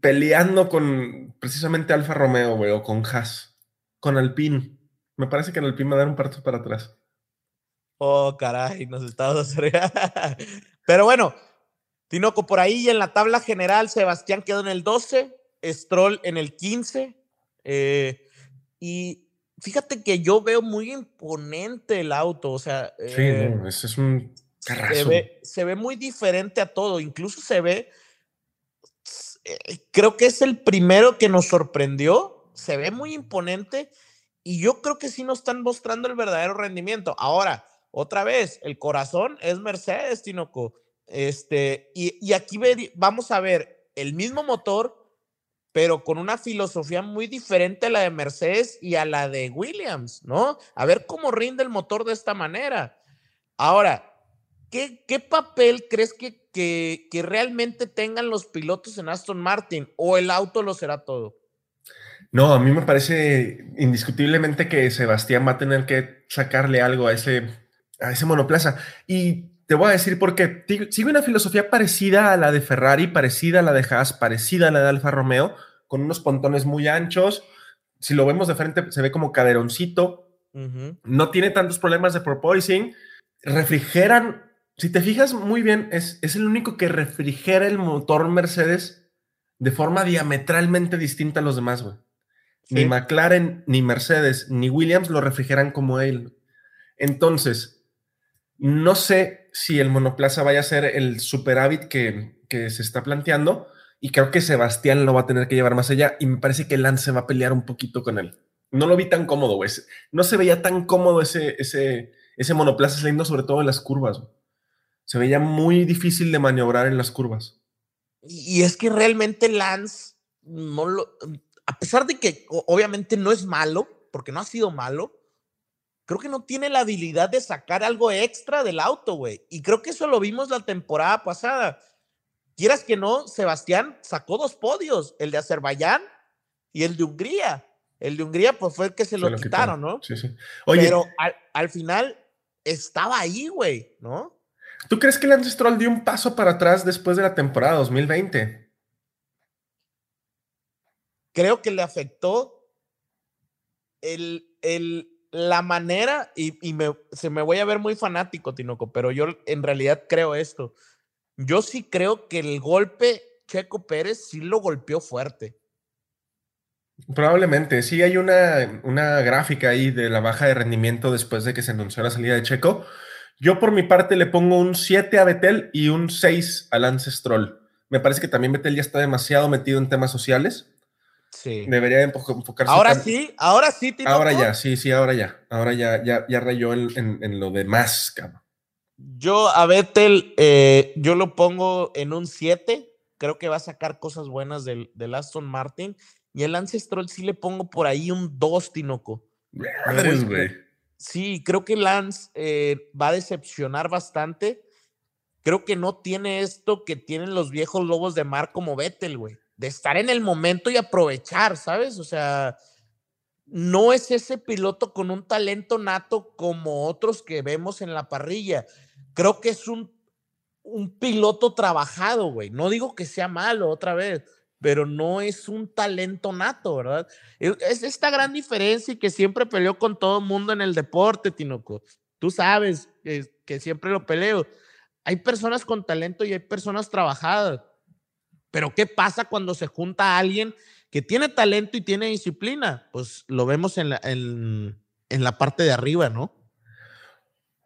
peleando con precisamente Alfa Romeo, güey, o con Haas, con Alpine. Me parece que en Alpine va a dar un parto para atrás. Oh, caray, nos estamos Pero bueno, Tinoco, por ahí en la tabla general, Sebastián quedó en el 12, Stroll en el 15. Eh, y fíjate que yo veo muy imponente el auto, o sea. sí, eh, ese es un. Se ve, se ve, muy diferente a todo, incluso se ve. Eh, creo que es el primero que nos sorprendió, se ve muy imponente y yo creo que sí nos están mostrando el verdadero rendimiento. Ahora, otra vez, el corazón es Mercedes, Tinoco este, y, aquí vamos a ver el mismo motor, pero con una filosofía muy diferente a la de Mercedes y a la de Williams, ¿no? A ver cómo rinde el motor de esta manera. Ahora, ¿qué, qué papel crees que, que, que realmente tengan los pilotos en Aston Martin o el auto lo será todo? No, a mí me parece indiscutiblemente que Sebastián va a tener que sacarle algo a ese, a ese monoplaza. Y te voy a decir por qué. Sigue una filosofía parecida a la de Ferrari, parecida a la de Haas, parecida a la de Alfa Romeo, con unos pontones muy anchos, si lo vemos de frente, se ve como caderoncito, no tiene tantos problemas de porpoising, refrigeran, si te fijas muy bien, es, es el único que refrigera el motor Mercedes de forma diametralmente distinta a los demás, güey. Ni McLaren, ni Mercedes, ni Williams lo refrigeran como él. Entonces, no sé si el monoplaza vaya a ser el superávit que, que se está planteando y creo que Sebastián lo va a tener que llevar más allá y me parece que Lance va a pelear un poquito con él. No lo vi tan cómodo, güey. No se veía tan cómodo ese, ese, ese monoplaza saliendo sobre todo en las curvas. Se veía muy difícil de maniobrar en las curvas. Y es que realmente Lance no lo, a pesar de que obviamente no es malo, porque no ha sido malo, creo que no tiene la habilidad de sacar algo extra del auto, güey. Y creo que eso lo vimos la temporada pasada. Quieras que no, Sebastián sacó dos podios, el de Azerbaiyán y el de Hungría. El de Hungría, pues fue el que se, lo, quitaron, ¿no? Sí, sí. Pero al, al final estaba ahí, güey, ¿no? ¿Tú crees que Lance Stroll dio un paso para atrás después de la temporada 2020? Creo que le afectó el, el, la manera, y, y me, se me voy a ver muy fanático, Tinoco, pero yo en realidad creo esto. Yo sí creo que el golpe Checo Pérez sí lo golpeó fuerte. Probablemente, sí hay una, una gráfica ahí de la baja de rendimiento después de que se anunció la salida de Checo. Yo por mi parte le pongo un 7 a Betel y un 6 a Lance Stroll. Me parece que también Betel ya está demasiado metido en temas sociales. Sí. Debería enfocarse. Ahora sí, ahora sí, tío. Ahora ya, sí, sí, ahora ya. Ahora ya, ya, ya rayó en, en, lo demás, cabrón. Yo a Betel, eh, yo lo pongo en un 7. Creo que va a sacar cosas buenas del, del Aston Martin. Y el Lance Stroll sí le pongo por ahí un 2, Tinoco. Madres, güey. Sí, creo que Lance eh, va a decepcionar bastante. Creo que no tiene esto que tienen los viejos lobos de mar como Vettel, güey. De estar en el momento y aprovechar, ¿sabes? O sea, no es ese piloto con un talento nato como otros que vemos en la parrilla. Creo que es un, un piloto trabajado, güey. No digo que sea malo otra vez, pero no es un talento nato, ¿verdad? Es esta gran diferencia y que siempre peleó con todo el mundo en el deporte, Tinoco. Tú sabes que, que siempre lo peleo. Hay personas con talento y hay personas trabajadas. Pero ¿qué pasa cuando se junta a alguien que tiene talento y tiene disciplina? Pues lo vemos en la, en, en la parte de arriba, ¿no?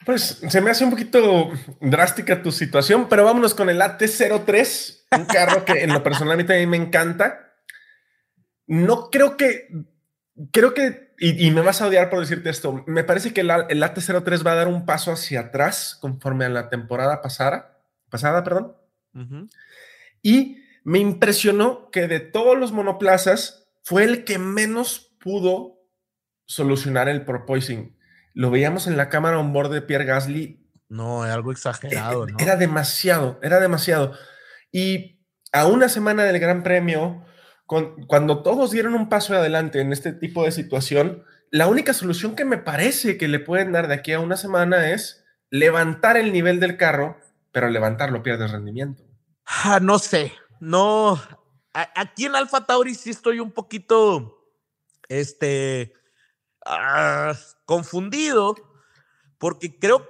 Pues se me hace un poquito drástica tu situación, pero vámonos con el AT03, un carro que en lo personal a mí también me encanta. No creo que, creo que, y, me vas a odiar por decirte esto, me parece que el, el AT03 va a dar un paso hacia atrás conforme a la temporada pasada, pasada, perdón. Y me impresionó que de todos los monoplazas fue el que menos pudo solucionar el porpoising lo veíamos en la cámara on board de Pierre Gasly. No, es algo exagerado, ¿no? Era demasiado, era demasiado. Y a una semana del Gran Premio, cuando todos dieron un paso adelante en este tipo de situación, la única solución que me parece que le pueden dar de aquí a una semana es levantar el nivel del carro, pero levantarlo pierde rendimiento. Ah, no sé, no. aquí en Alfa Tauri sí estoy un poquito, este, Ah, confundido porque creo,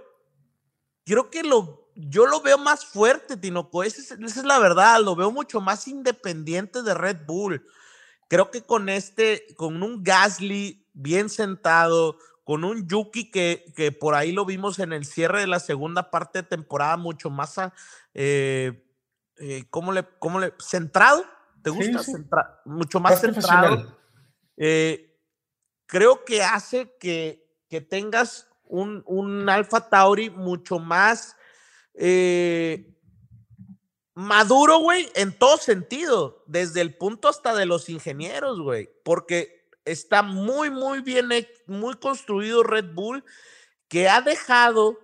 creo que lo, yo lo veo más fuerte, Tinoco. Esa es, esa es la verdad, lo veo mucho más independiente de Red Bull. Creo que con este, con un Gasly bien sentado, con un Yuki que, que por ahí lo vimos en el cierre de la segunda parte de temporada, mucho más, eh, eh, ¿cómo, le, ¿cómo le? ¿Centrado? ¿Te gusta? mucho más, centrado. Eh, creo que hace que, que tengas un, un Alfa Tauri mucho más eh, maduro, güey, en todo sentido, desde el punto hasta de los ingenieros, güey, porque está muy, muy bien, muy construido Red Bull, que ha dejado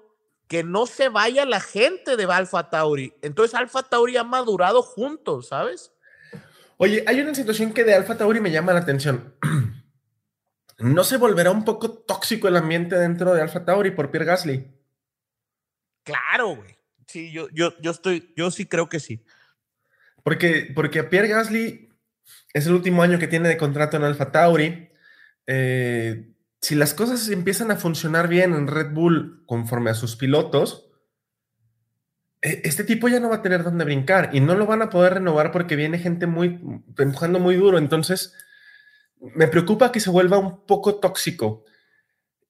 que no se vaya la gente de Alfa Tauri. Entonces Alfa Tauri ha madurado juntos, ¿sabes? Oye, hay una situación que de Alfa Tauri me llama la atención. ¿No se volverá un poco tóxico el ambiente dentro de Alpha Tauri por Pierre Gasly? Claro, güey. Sí, yo, yo, yo estoy, yo sí creo que sí. Porque, porque Pierre Gasly es el último año que tiene de contrato en Alpha Tauri. eh, si las cosas empiezan a funcionar bien en Red Bull conforme a sus pilotos, e, este tipo ya no va a tener dónde brincar y no lo van a poder renovar porque viene gente muy empujando muy duro. Entonces, me preocupa que se vuelva un poco tóxico.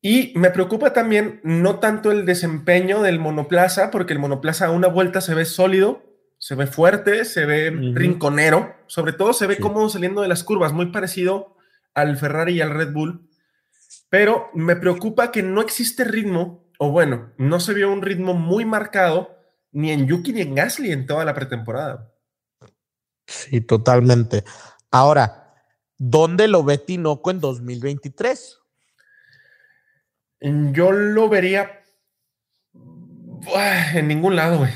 Y me preocupa también no tanto el desempeño del monoplaza, porque el monoplaza a una vuelta se ve sólido, se ve fuerte, se ve rinconero, sobre todo se ve cómodo saliendo de las curvas, muy parecido al Ferrari y al Red Bull. Pero me preocupa que no existe ritmo, o bueno, no se vio un ritmo muy marcado ni en Yuki ni en Gasly en toda la pretemporada. Sí, totalmente. Ahora, ¿dónde lo ve Tinoco en 2023? Yo lo vería en ningún lado, güey.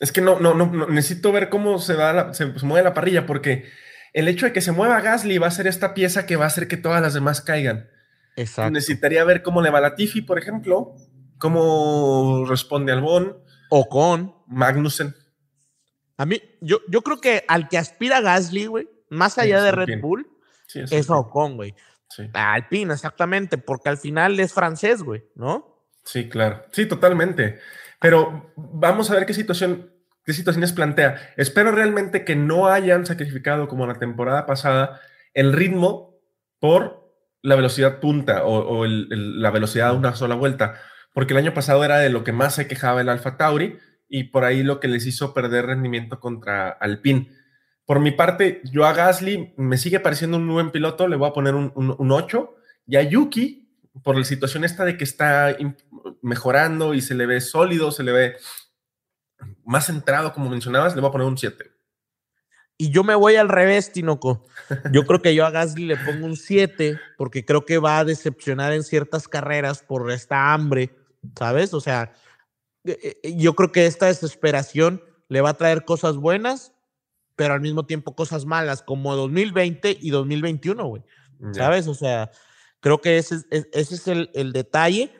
Es que no, no, no, necesito ver cómo se, va se, mueve la parrilla, porque el hecho de que se mueva Gasly va a ser esta pieza que va a hacer que todas las demás caigan. Exacto. Necesitaría ver cómo le va la Tiffy, por ejemplo, cómo responde Albon. O con Magnussen. A mí, yo, yo creo que al que aspira Gasly, güey, más allá de Red Bull, es, Ocon, güey. Sí. Alpine, exactamente, porque al final es francés, güey, ¿no? Sí, claro. Sí, totalmente. Pero vamos a ver qué situación, qué situaciones plantea. Espero realmente que no hayan sacrificado, como la temporada pasada, el ritmo por la velocidad punta o, la velocidad de una sola vuelta, porque el año pasado era de lo que más se quejaba el Alfa Tauri y por ahí lo que les hizo perder rendimiento contra Alpine. Por mi parte, yo a Gasly me sigue pareciendo un buen piloto, le voy a poner un, un, 8. Y a Yuki, por la situación esta de que está mejorando y se le ve sólido, se le ve más centrado, como mencionabas, le voy a poner un 7. Y yo me voy al revés, Tinoco. Yo creo que yo a Gasly le pongo un 7 porque creo que va a decepcionar en ciertas carreras por esta hambre, ¿sabes? O sea, eh, eh, yo creo que esta desesperación le va a traer cosas buenas pero al mismo tiempo cosas malas, como 2020 y 2021, güey. ¿Sabes? O sea, creo que ese, es, ese es el, el, detalle.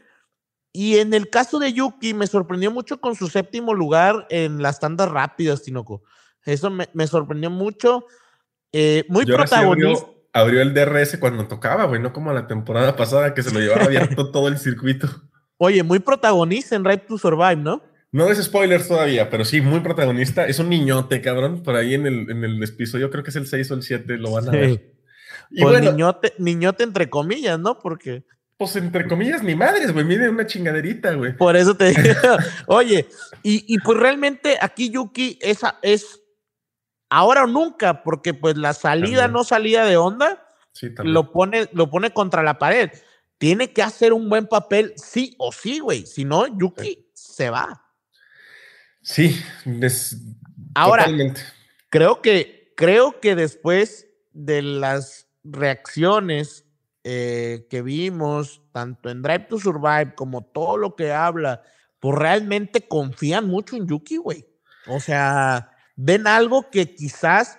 Y en el caso de Yuki, me sorprendió mucho con su séptimo lugar en las tandas rápidas, Tinoco. Eso me, me sorprendió mucho. Eh, muy protagonista. Abrió, el DRS cuando tocaba, güey, no como la temporada pasada que se lo llevaba abierto todo el circuito. Oye, muy protagonista en Right to Survive, ¿no? No es spoilers todavía, pero sí, muy protagonista. Es un niñote, cabrón. Por ahí en el, en el episodio, creo que es el 6 o el 7, lo van a ver. Y pues niñote, niñote entre comillas, ¿no? Porque. Pues entre comillas, ni madres, güey. Mide una chingaderita, güey. Por eso te digo. Oye, y, y, pues realmente aquí Yuki esa es ahora o nunca, porque pues la salida no salida de onda sí, lo, pone, lo pone contra la pared. Tiene que hacer un buen papel, sí o sí, güey. Si no, Yuki se va. Sí, Ahora, creo que, creo que después de las reacciones eh, que vimos, tanto en Drive to Survive como todo lo que habla, pues realmente confían mucho en Yuki, güey. O sea, ven algo que quizás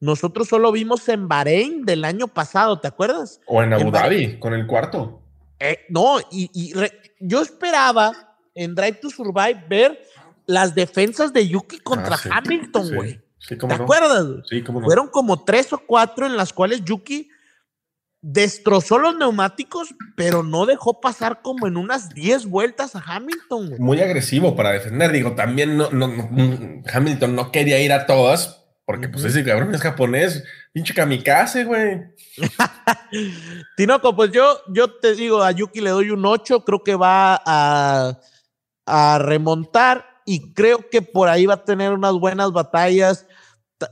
nosotros solo vimos en Bahrein del año pasado, ¿te acuerdas? O en Abu Dhabi, con el cuarto. Eh, no, y, yo esperaba en Drive to Survive ver las defensas de Yuki contra ah, Hamilton, güey. ¿Te acuerdas? Sí, cómo no. Fueron como tres o cuatro en las cuales Yuki destrozó los neumáticos, pero no dejó pasar como en unas diez vueltas a Hamilton. Güey. Muy agresivo para defender. Digo, también no, no, Hamilton no quería ir a todas, porque pues ese cabrón es japonés, pinche kamikaze, güey. Tinoco, pues yo, yo te digo, a Yuki le doy un 8, creo que va a, a remontar y creo que por ahí va a tener unas buenas batallas,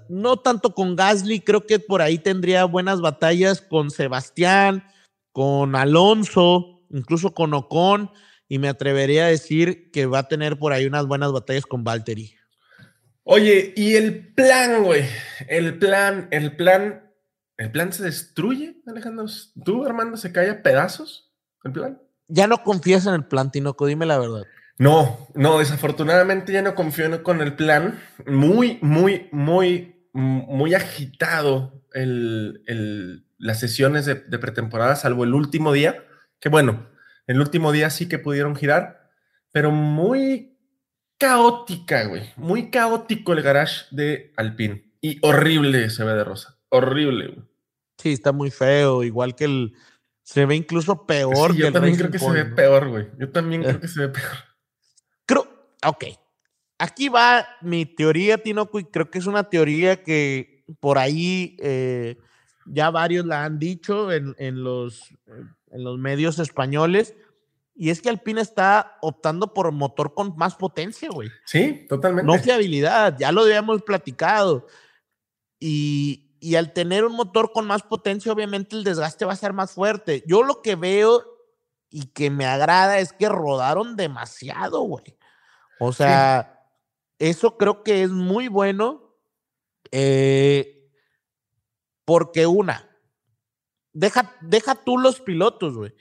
no tanto con Gasly, creo que por ahí tendría buenas batallas con Sebastián, con Alonso, incluso con Ocon, y me atrevería a decir que va a tener por ahí unas buenas batallas con Valtteri. Oye, y el plan, güey, el plan, el plan, el plan se destruye, Alejandro. ¿Tú, Armando, se cae a pedazos el plan? Ya no confías en el plan, Tinoco, dime la verdad. No, no, desafortunadamente ya no confío con el plan. Muy, muy, muy, muy agitado el, las sesiones de, pretemporada, salvo el último día, que bueno, el último día sí que pudieron girar, pero muy caótica, güey. Muy caótico el garage de Alpine. Y horrible se ve de rosa. Horrible, güey. Sí, está muy feo, igual que el, Se ve incluso peor. Sí, que yo el también creo que se ve ¿no? peor, güey. Yo también creo que se ve peor. Ok. Aquí va mi teoría, Tinoco, y creo que es una teoría que por ahí eh, ya varios la han dicho en, en los, en los medios españoles. Y es que Alpine está optando por motor con más potencia, güey. Sí, totalmente. No fiabilidad, ya lo habíamos platicado. Y, y al tener un motor con más potencia, obviamente el desgaste va a ser más fuerte. Yo lo que veo y que me agrada es que rodaron demasiado, güey. O sea, eso creo que es muy bueno. eh, porque una, deja, deja tú los pilotos, güey.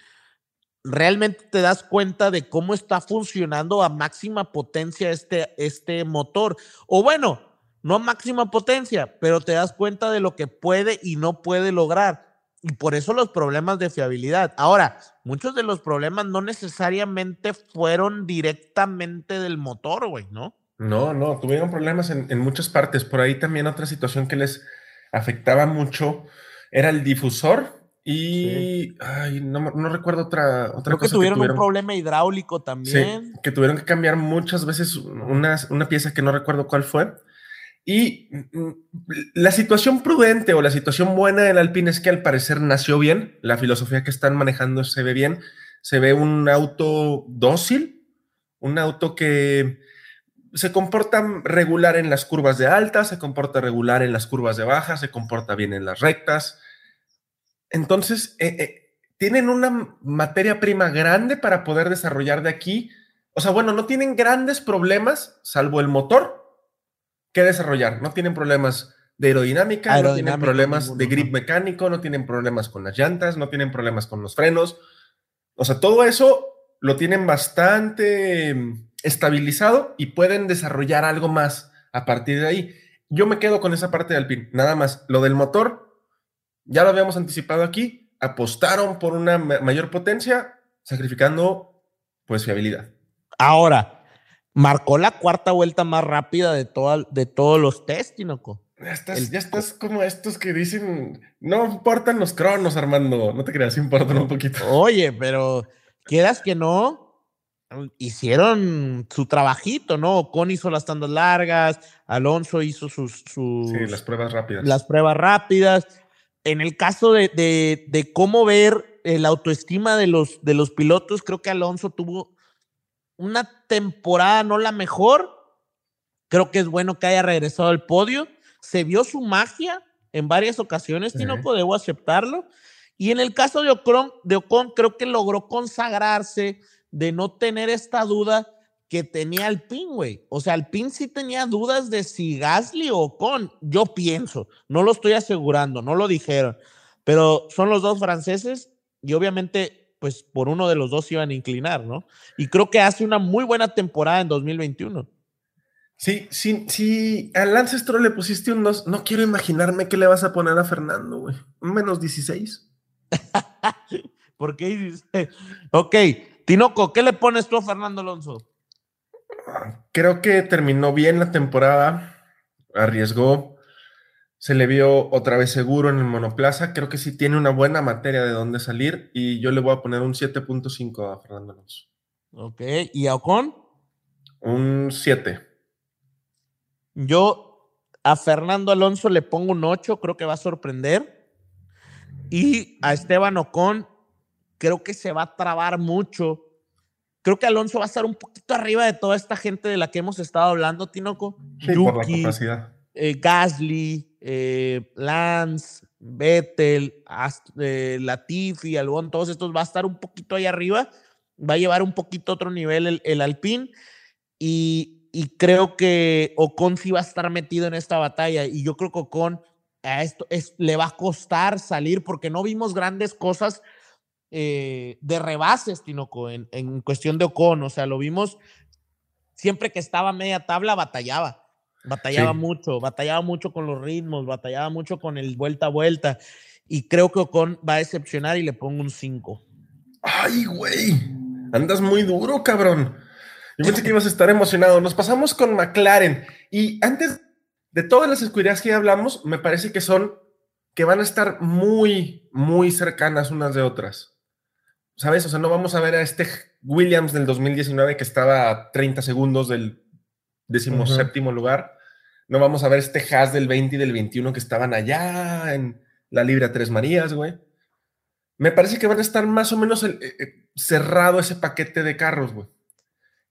Realmente te das cuenta de cómo está funcionando a máxima potencia este, este motor. O bueno, no a máxima potencia, pero te das cuenta de lo que puede y no puede lograr. Y por eso los problemas de fiabilidad. Ahora, muchos de los problemas no necesariamente fueron directamente del motor, güey, ¿no? No, no, tuvieron problemas en, en muchas partes. Por ahí también otra situación que les afectaba mucho era el difusor y ay, no, no recuerdo otra, otra Creo que cosa tuvieron, un problema hidráulico Sí, también. que tuvieron que cambiar muchas veces una, una pieza que no recuerdo cuál fue. Y mm, la situación prudente o la situación buena del Alpine es que al parecer nació bien, la filosofía que están manejando se ve bien, se ve un auto dócil, un auto que se comporta regular en las curvas de alta, se comporta regular en las curvas de baja, se comporta bien en las rectas. Entonces, eh, eh, tienen una materia prima grande para poder desarrollar de aquí. O sea, bueno, no tienen grandes problemas, salvo el motor, que desarrollar. No tienen problemas de aerodinámica, no tienen problemas ninguno, de grip mecánico, no tienen problemas con las llantas, no tienen problemas con los frenos. O sea, todo eso lo tienen bastante mm, estabilizado y pueden desarrollar algo más a partir de ahí. Yo me quedo con esa parte de Alpine, nada más. Lo del motor, ya lo habíamos anticipado aquí, apostaron por una ma- mayor potencia, sacrificando pues fiabilidad. Ahora, marcó la cuarta vuelta más rápida de, toda, de todos los test, Tinoco. Ya estás, El- ya estás como estos que dicen, no importan los cronos, Armando, no te creas, importan un poquito. Oye, pero quieras que no, hicieron su trabajito, ¿no? Ocon hizo las tandas largas, Alonso hizo sus, sus Sí, las pruebas rápidas. las pruebas rápidas. En el caso de, de- de cómo ver la autoestima de los, de los pilotos, creo que Alonso tuvo una temporada no la mejor. Creo que es bueno que haya regresado al podio. Se vio su magia en varias ocasiones, Sí. Tinoco, debo aceptarlo. Y en el caso de Ocon, de Ocon, creo que logró consagrarse de no tener esta duda que tenía Alpine, güey. O sea, Alpine sí tenía dudas de si Gasly o Ocon. Yo pienso, no lo estoy asegurando, no lo dijeron, pero son los dos franceses y obviamente, pues por uno de los dos iban a inclinar, ¿no? Y creo que hace una muy buena temporada en 2021. Sí, sí, sí, a Lance Stroll le pusiste un 2. No quiero imaginarme qué le vas a poner a Fernando, güey. Un menos 16. ¿Por qué dices? Ok, Tinoco, ¿qué le pones tú a Fernando Alonso? Creo que terminó bien la temporada, arriesgó, se le vio otra vez seguro en el monoplaza. Creo que sí tiene una buena materia de dónde salir y yo le voy a poner un 7.5 a Fernando Alonso. Ok, ¿y a Ocon? Un 7. Yo a Fernando Alonso le pongo un 8, creo que va a sorprender. Y a Esteban Ocon, creo que se va a trabar mucho. Creo que Alonso va a estar un poquito arriba de toda esta gente de la que hemos estado hablando, Tinoco. Sí, por la Yuki, capacidad. Eh, Gasly, eh, Lance, Vettel, eh, Latifi, Albon, todos estos va a estar un poquito ahí arriba. Va a llevar un poquito otro nivel el, el Alpine. Y, y creo que Ocon sí va a estar metido en esta batalla. Y yo creo que Ocon a esto es, le va a costar salir porque no vimos grandes cosas de rebases, Tinoco, en, en cuestión de Ocon. O sea, lo vimos siempre que estaba media tabla, batallaba. Batallaba Sí. mucho, batallaba mucho con los ritmos, batallaba mucho con el vuelta a vuelta. Y creo que Ocon va a decepcionar y le pongo un 5. Ay, güey. Andas muy duro, cabrón. Yo pensé que ibas a estar emocionado. Nos pasamos con McLaren. Y antes de todas las escuderías que ya hablamos, me parece que son que van a estar muy, muy cercanas unas de otras. ¿sabes? O sea, no vamos a ver a este Williams del 2019 que estaba a 30 segundos del decimoséptimo lugar. No vamos a ver este Haas del 20 y del 21 que estaban allá en la Libra Tres Marías, güey. Me parece que van a estar más o menos eh, eh, cerrado ese paquete de carros, güey.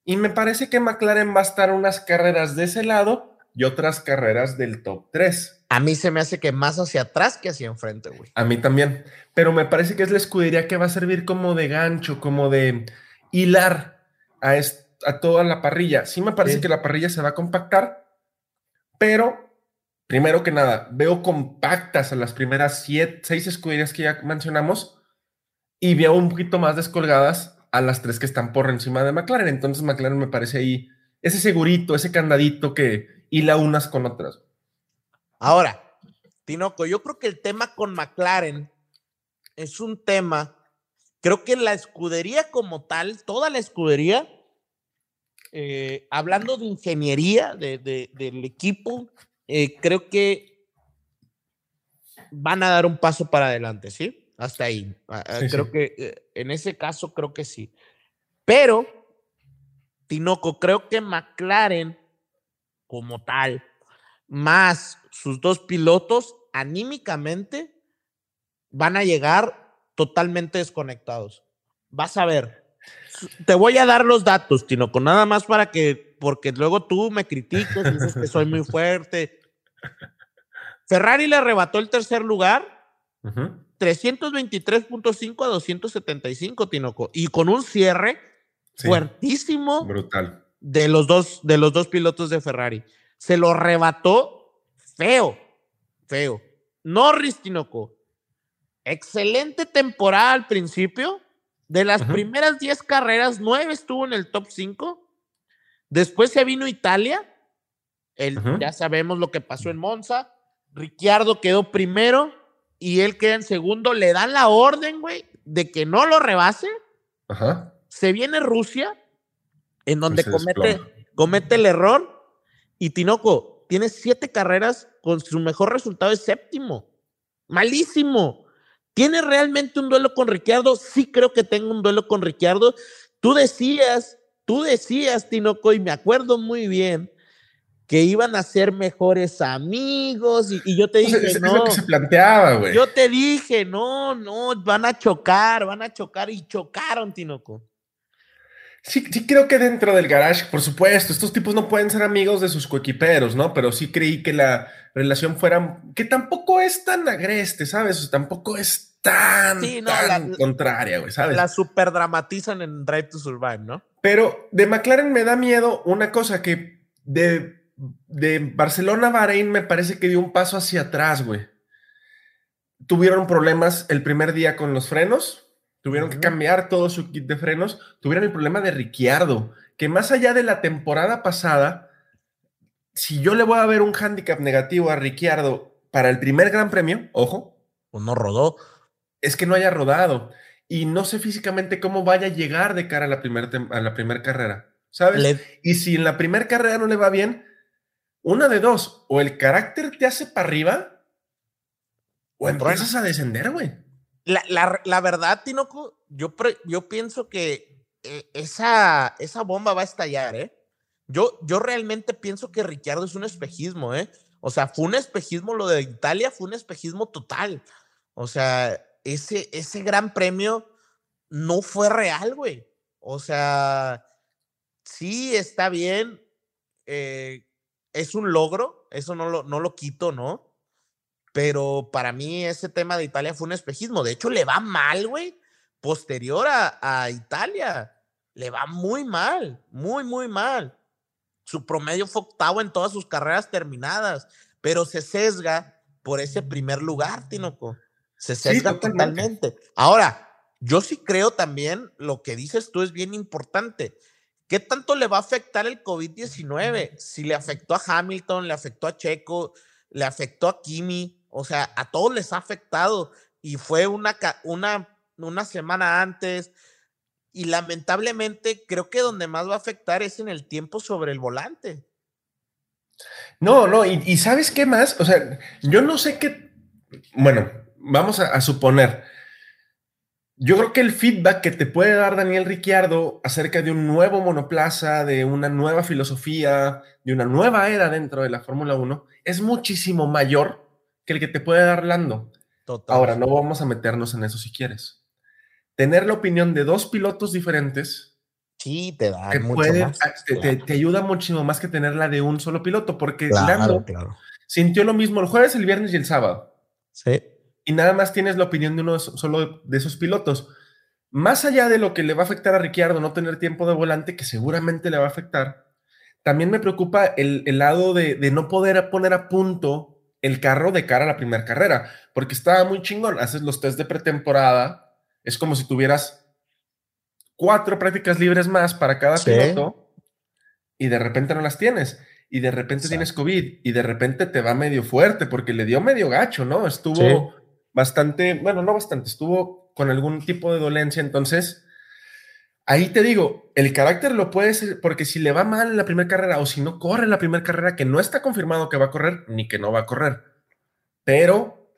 Y me parece que McLaren va a estar unas carreras de ese lado y otras carreras del top 3. A mí se me hace que más hacia atrás que hacia enfrente, güey. A mí también. Pero me parece que es la escudería que va a servir como de gancho, como de hilar a, a toda la parrilla. Sí me parece que la parrilla se va a compactar, pero primero que nada, veo compactas a las primeras siete, seis escuderías que ya mencionamos y veo un poquito más descolgadas a las tres que están por encima de McLaren. Entonces McLaren me parece ahí ese segurito, ese candadito que hila unas con otras. Ahora, Tinoco, yo creo que el tema con McLaren es un tema, creo que la escudería como tal, toda la escudería, eh, hablando de ingeniería del equipo, eh, creo que van a dar un paso para adelante, ¿sí? Hasta ahí. Ah, ah, creo que eh, en ese caso creo que sí. Pero, Tinoco, creo que McLaren como tal, más sus dos pilotos, anímicamente, van a llegar totalmente desconectados. Vas a ver. Te voy a dar los datos, Tinoco, nada más para que, porque luego tú me criticas y dices que soy muy fuerte. Ferrari le arrebató el tercer lugar, 323.5 a 275, Tinoco, y con un cierre fuertísimo. Brutal. De los, dos, de los dos pilotos de Ferrari. Se lo arrebató feo, feo. Norris Tinoco, excelente temporada al principio. De las primeras 10 carreras, 9 estuvo en el top 5. Después se vino Italia. El, Ya sabemos lo que pasó en Monza. Ricciardo quedó primero y él queda en segundo. Le dan la orden, güey, de que no lo rebase. Se viene Rusia, en donde comete, comete el error. Y Tinoco, tiene siete carreras con su mejor resultado es séptimo. Malísimo. ¿Tiene realmente un duelo con Ricciardo? Sí creo que tengo un duelo con Ricciardo. Tú decías, tú decías, Tinoco, y me acuerdo muy bien, que iban a ser mejores amigos y, yo te dije, no. Es lo que se planteaba, güey. Yo te dije, no, no, van a chocar, van a chocar y chocaron, Tinoco. Sí, sí creo que dentro del garage, por supuesto, estos tipos no pueden ser amigos de sus coequiperos, ¿no? Pero sí creí que la relación fuera, que tampoco es tan agreste, ¿sabes? O tampoco es tan, tan contraria, güey, ¿sabes? La super dramatizan en Drive to Survive, ¿no? Pero de McLaren me da miedo una cosa que de, de Barcelona a Bahrein me parece que dio un paso hacia atrás, güey. Tuvieron problemas el primer día con los frenos, Tuvieron que cambiar todo su kit de frenos. Tuvieron el problema de Ricciardo, que más allá de la temporada pasada, si yo le voy a ver un handicap negativo a Ricciardo para el primer Gran Premio, ojo. Pues no rodó. Es que no haya rodado. Y no sé físicamente cómo vaya a llegar de cara a la primera a la primer carrera. ¿Sabes? Y si en la primera carrera no le va bien, una de dos, o el carácter te hace para arriba, o empiezas a descender, güey. La, verdad, Tinoco, yo, yo pienso que eh, esa, esa bomba va a estallar, ¿eh? Yo, yo realmente pienso que Ricciardo es un espejismo, ¿eh? O sea, fue un espejismo, lo de Italia fue un espejismo total. O sea, ese, ese gran premio no fue real, güey. O sea, sí está bien, eh, es un logro, eso no lo, no lo quito, ¿no? Pero para mí ese tema de Italia fue un espejismo. De hecho, le va mal, güey. Posterior a, Italia. Le va muy mal, muy, muy mal. Su promedio fue octavo en todas sus carreras terminadas, pero se sesga por ese primer lugar, Tinoco. Se sesga totalmente. Ahora, yo sí creo también lo que dices tú es bien importante. ¿Qué tanto le va a afectar el COVID-19? Si le afectó a Hamilton, le afectó a Checo, le afectó a Kimi, o sea, a todos les ha afectado y fue una, una, una semana antes. Y lamentablemente creo que donde más va a afectar es en el tiempo sobre el volante. No, no, y, ¿sabes qué más? O sea, yo no sé qué, bueno, vamos a, suponer, yo creo que el feedback que te puede dar Daniel Ricciardo acerca de un nuevo monoplaza, de una nueva filosofía, de una nueva era dentro de la Fórmula 1, es muchísimo mayor que el que te puede dar Lando. Total. Ahora, no vamos a meternos en eso si quieres. Tener la opinión de dos pilotos diferentes Sí, te da te, mucho puede- más. te, te- Claro, te ayuda muchísimo más que tener la de un solo piloto, porque claro, Lando claro. sintió lo mismo el jueves, el viernes y el sábado. Sí. y nada más tienes la opinión de uno de solo de esos pilotos. Más allá de lo que le va a afectar a Ricciardo no tener tiempo de volante, que seguramente le va a afectar, también me preocupa el, el lado de, de no poder poner a punto el carro de cara a la primera carrera, porque estaba muy chingón. Haces los test de pretemporada, es como si tuvieras cuatro prácticas libres más para cada Sí. piloto y de repente no las tienes. Y de repente Exacto. tienes COVID y de repente te va medio fuerte porque le dio medio gacho, ¿no? Estuvo Sí. bastante, bueno, no bastante, estuvo con algún tipo de dolencia. Entonces, ahí te digo, el carácter lo puedes, porque si le va mal en la primera carrera o si no corre en la primera carrera, que no está confirmado que va a correr ni que no va a correr, pero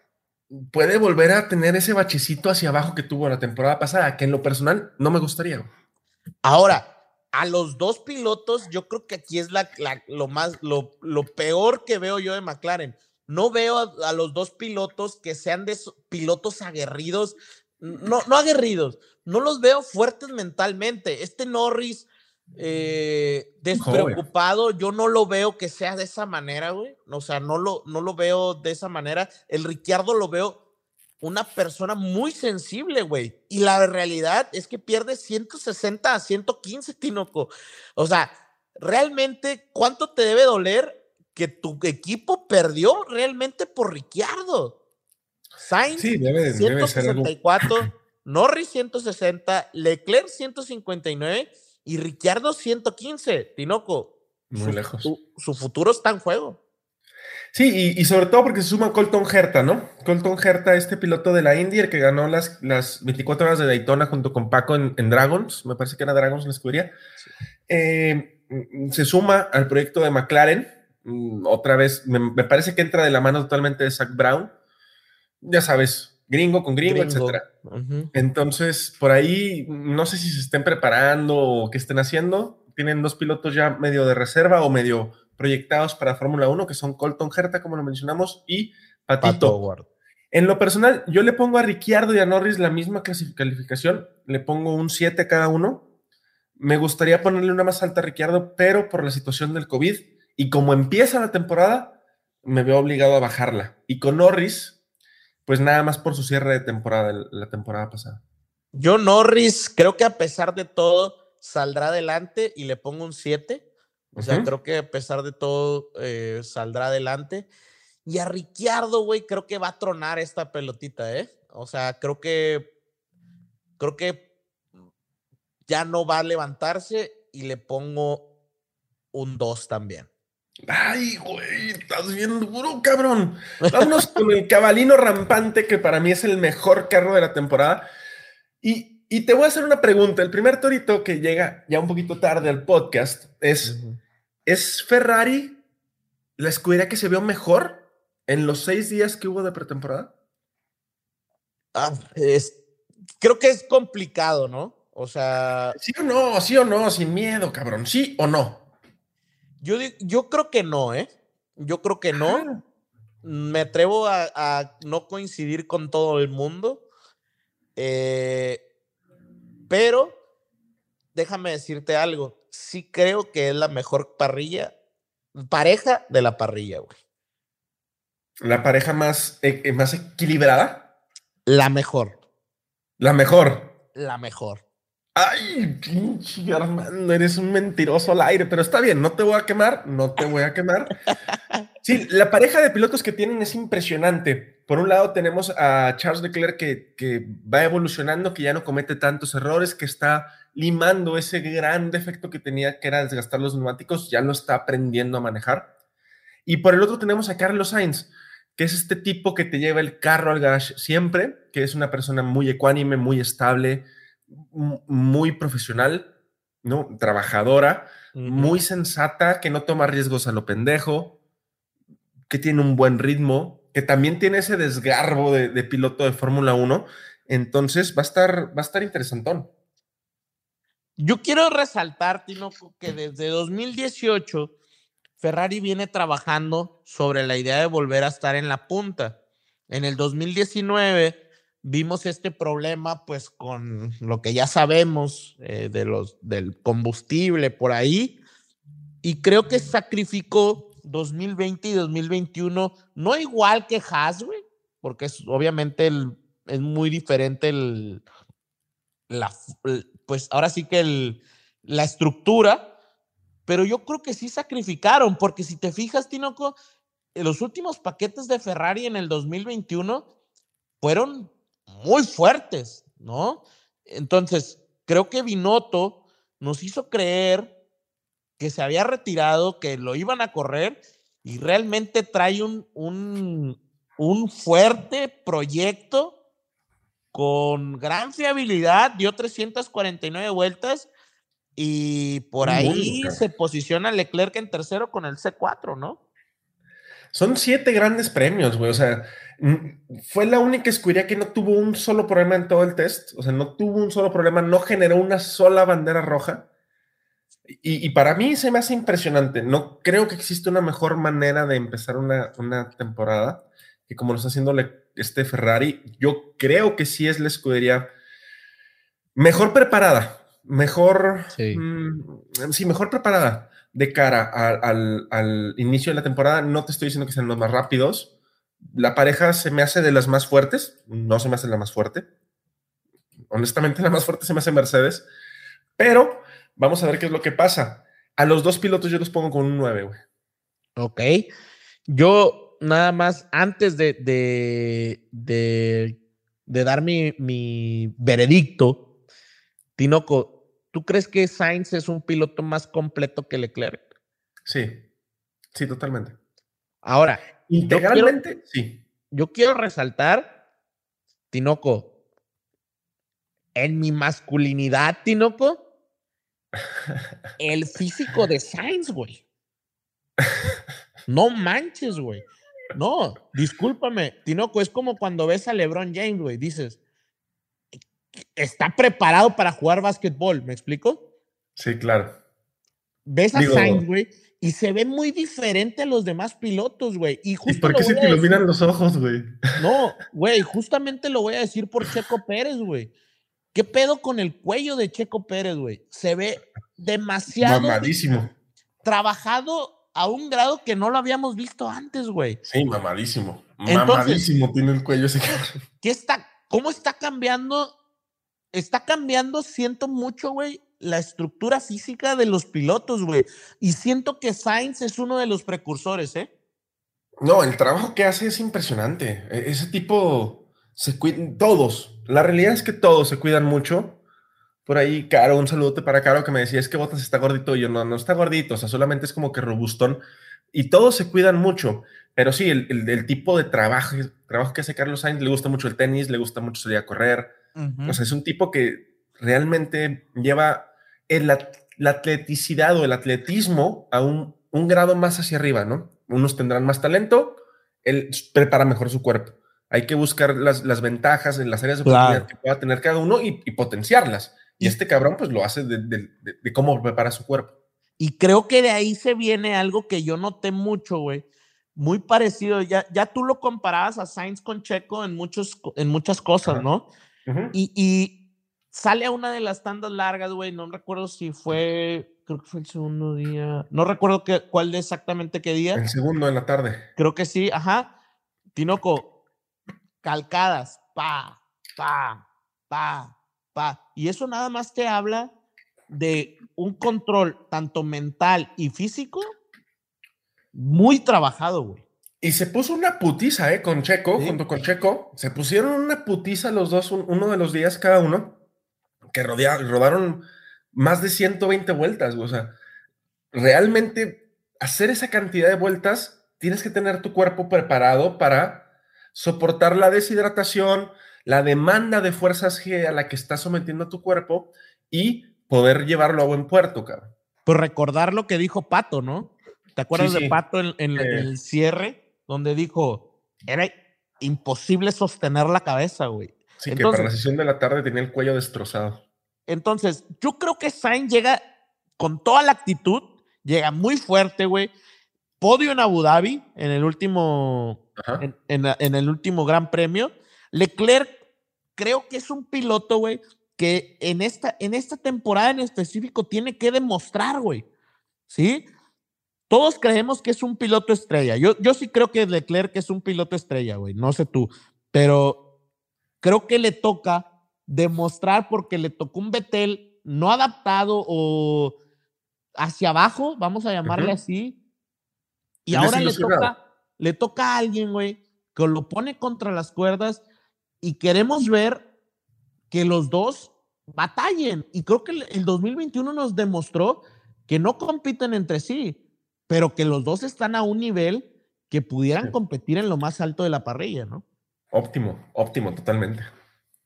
puede volver a tener ese bachecito hacia abajo que tuvo la temporada pasada, que en lo personal no me gustaría. Ahora, a los dos pilotos, yo creo que aquí es lo más, lo, peor que veo yo de McLaren. No veo a, los dos pilotos que sean pilotos aguerridos, no, no aguerridos, no los veo fuertes mentalmente. Este Norris eh, despreocupado, yo no lo veo que sea de esa manera, güey. O sea, no lo, no lo veo de esa manera. El Ricciardo lo veo una persona muy sensible, güey. Y la realidad es que pierde 160 a 115, Tinoco. O sea, realmente, ¿cuánto te debe doler que tu equipo perdió realmente por Ricciardo? Sainz, Sí, debe, debe ser algo. 164, Norris 160, Leclerc 159 y Ricciardo 115, Tinoco. Muy su, lejos. Su, su futuro está en juego. Sí, y, y sobre todo porque se suma Colton Herta, ¿no? Colton Herta, este piloto de la Indy, el que ganó las, las 24 horas de Daytona junto con Paco en, en Dragons, me parece que era Dragons la escudería, eh, se suma al proyecto de McLaren, mm, otra vez, me, me parece que entra de la mano totalmente de Zach Brown, ya sabes, gringo con gringo, Gringo. etcétera. Ujú. Entonces, por ahí, no sé si se estén preparando o qué estén haciendo. Tienen dos pilotos ya medio de reserva o medio proyectados para Fórmula 1, que son Colton Herta, como lo mencionamos, y Patito. Pato. En lo personal, yo le pongo a Ricciardo y a Norris la misma calificación. Le pongo un 7 cada uno. Me gustaría ponerle una más alta a Ricciardo, pero por la situación del COVID y como empieza la temporada, me veo obligado a bajarla. Y con Norris, pues nada más por su cierre de temporada, la temporada pasada. Yo Norris, creo que a pesar de todo, saldrá adelante y le pongo un 7. O sea, creo que a pesar de todo, eh, saldrá adelante. Y a Ricciardo, güey, creo que va a tronar esta pelotita, ¿eh? O sea, creo que, creo que ya no va a levantarse y le pongo un 2 también. Ay, güey, estás bien duro, cabrón. Vámonos con el cabalino rampante, que para mí es el mejor carro de la temporada. Y, y te voy a hacer una pregunta. El primer torito que llega ya un poquito tarde al podcast es, ¿es Ferrari la escudería que se vio mejor en los seis días que hubo de pretemporada? Ah, es- creo que es complicado, ¿no? O sea, ¿Sí o no? ¿Sí o no? Sin miedo, cabrón. ¿Sí o no? Yo, yo creo que no, ¿eh? Yo creo que no. Ah, Me atrevo a, a no coincidir con todo el mundo. eh, pero déjame decirte algo. Sí creo que es la mejor parrilla, pareja de la parrilla, güey. La pareja más, eh, más equilibrada, La mejor, la mejor. la mejor. Ay, pinche Armando, eres un mentiroso al aire, pero está bien, no te voy a quemar, no te voy a quemar. Sí, la pareja de pilotos que tienen es impresionante. Por un lado tenemos a Charles Leclerc que, que va evolucionando, que ya no comete tantos errores, que está limando ese gran defecto que tenía, que era desgastar los neumáticos, ya lo está aprendiendo a manejar. Y por el otro tenemos a Carlos Sainz, que es este tipo que te lleva el carro al garage siempre, que es una persona muy ecuánime, muy estable, muy profesional, ¿no? Trabajadora, muy sensata, que no toma riesgos a lo pendejo, que tiene un buen ritmo, que también tiene ese desgarbo de, de piloto de Fórmula 1, Entonces va a estar, va a estar interesantón. Yo quiero resaltar, Tino, que desde 2018 Ferrari viene trabajando sobre la idea de volver a estar en la punta. En el 2019 vimos este problema pues con lo que ya sabemos eh, de los, del combustible por ahí y creo que sacrificó 2020 y 2021, no igual que Haas, porque es obviamente el, es muy diferente el, la, pues ahora sí que el, la estructura, pero yo creo que sí sacrificaron, porque si te fijas, Tinoco, los últimos paquetes de Ferrari en el 2021 fueron muy fuertes, ¿no? Entonces, creo que Binotto nos hizo creer que se había retirado, que lo iban a correr y realmente trae un, un, un fuerte proyecto con gran fiabilidad, dio 349 vueltas y por ahí se posiciona Leclerc en tercero con el C4, ¿no? Son siete grandes premios, güey. O sea, fue la única escudería que no tuvo un solo problema en todo el test. O sea, no tuvo un solo problema, no generó una sola bandera roja. Y, para mí se me hace impresionante. No creo que existe una mejor manera de empezar una, una temporada que como lo está haciendo este Ferrari. Yo creo que sí es la escudería mejor preparada, mejor, sí, mm, sí mejor preparada de cara al, al, inicio de la temporada. No te estoy diciendo que sean los más rápidos. La pareja se me hace de las más fuertes, no se me hace la más fuerte. Honestamente, la más fuerte se me hace Mercedes, pero vamos a ver qué es lo que pasa. A los dos pilotos yo los pongo con un 9, güey. Ok. Yo nada más, antes de, de, de, de dar mi, mi veredicto, Tinoco, ¿Tú crees que Sainz es un piloto más completo que Leclerc? Sí, sí, totalmente. Ahora, integralmente, sí. Yo quiero resaltar, Tinoco, en mi masculinidad, Tinoco, el físico de Sainz, güey. No manches, güey. No, discúlpame, Tinoco, es como cuando ves a LeBron James, güey, dices, está preparado para jugar básquetbol, ¿me explico? Sí, claro. Ves a Sainz, güey, y se ve muy diferente a los demás pilotos, güey. ¿Y, justo por qué se te iluminan los ojos, güey? No, güey, justamente lo voy a decir por Checo Pérez, güey. ¿Qué pedo con el cuello de Checo Pérez, güey? Se ve demasiado. Mamadísimo. Trabajado a un grado que no lo habíamos visto antes, güey. Sí, mamadísimo. mamadísimo tiene el cuello ese ¿Qué está, ¿Cómo está cambiando está cambiando, siento mucho, güey, la estructura física de los pilotos, güey. Y siento que Sainz es uno de los precursores, ¿eh? No, el trabajo que hace es impresionante. E, ese tipo se cuida, todos. La realidad es que todos se cuidan mucho. Por ahí, Caro, un saludote para Caro que me decía, es que Botas está gordito. Y yo, no, no está gordito, o sea, solamente es como que robustón. Y todos se cuidan mucho. Pero sí, el, el tipo de trabajo, trabajo que hace Carlos Sainz, le gusta mucho el tenis, le gusta mucho salir a correr o sea, es un tipo que realmente lleva el, la atleticidad o el atletismo a un, un, grado más hacia arriba, ¿no? Unos tendrán más talento, él prepara mejor su cuerpo. Hay que buscar las, las ventajas en las áreas de oportunidad que pueda tener cada uno y, potenciarlas. Y, este cabrón, pues lo hace de, de, de, cómo prepara su cuerpo. Y creo que de ahí se viene algo que yo noté mucho, güey. Muy parecido. Ya, ya tú lo comparabas a Sainz con Checo en, muchos, en muchas cosas, ¿no? Y, sale a una de las tandas largas, güey. No recuerdo si fue, creo que fue el segundo día. No recuerdo qué, cuál de exactamente qué día. El segundo en la tarde. Creo que sí, ajá. Tinoco, calcadas, pa, pa, pa, pa. Y eso nada más te habla de un control tanto mental y físico muy trabajado, güey. Y se puso una putiza, ¿eh? Con Checo, junto con Checo. Se pusieron una putiza los dos, uno de los días cada uno, que rodaron más de 120 vueltas. O sea, realmente hacer esa cantidad de vueltas, tienes que tener tu cuerpo preparado para soportar la deshidratación, la demanda de fuerzas G a la que está sometiendo tu cuerpo y poder llevarlo a buen puerto, cabrón. Pues recordar lo que dijo Pato, ¿no? ¿Te acuerdas de Pato en, el cierre? Donde dijo, era imposible sostener la cabeza, güey. Sí, que para la sesión de la tarde tenía el cuello destrozado. Entonces, yo creo que Sainz llega con toda la actitud, llega muy fuerte, güey. Podio en Abu Dhabi en el último, en, en, el último Gran Premio. Leclerc creo que es un piloto, güey, que en esta, en esta temporada en específico tiene que demostrar, güey. ¿Sí? Todos creemos que es un piloto estrella. Yo, yo sí creo que Leclerc es un piloto estrella, güey. No sé tú. Pero creo que le toca demostrar porque le tocó un Betel no adaptado o hacia abajo, vamos a llamarle así. Y ahora le toca, le toca a alguien, güey, que lo pone contra las cuerdas y queremos ver que los dos batallen. Y creo que el 2021 nos demostró que no compiten entre sí, pero que los dos están a un nivel que pudieran competir en lo más alto de la parrilla, ¿no? Óptimo, óptimo, totalmente.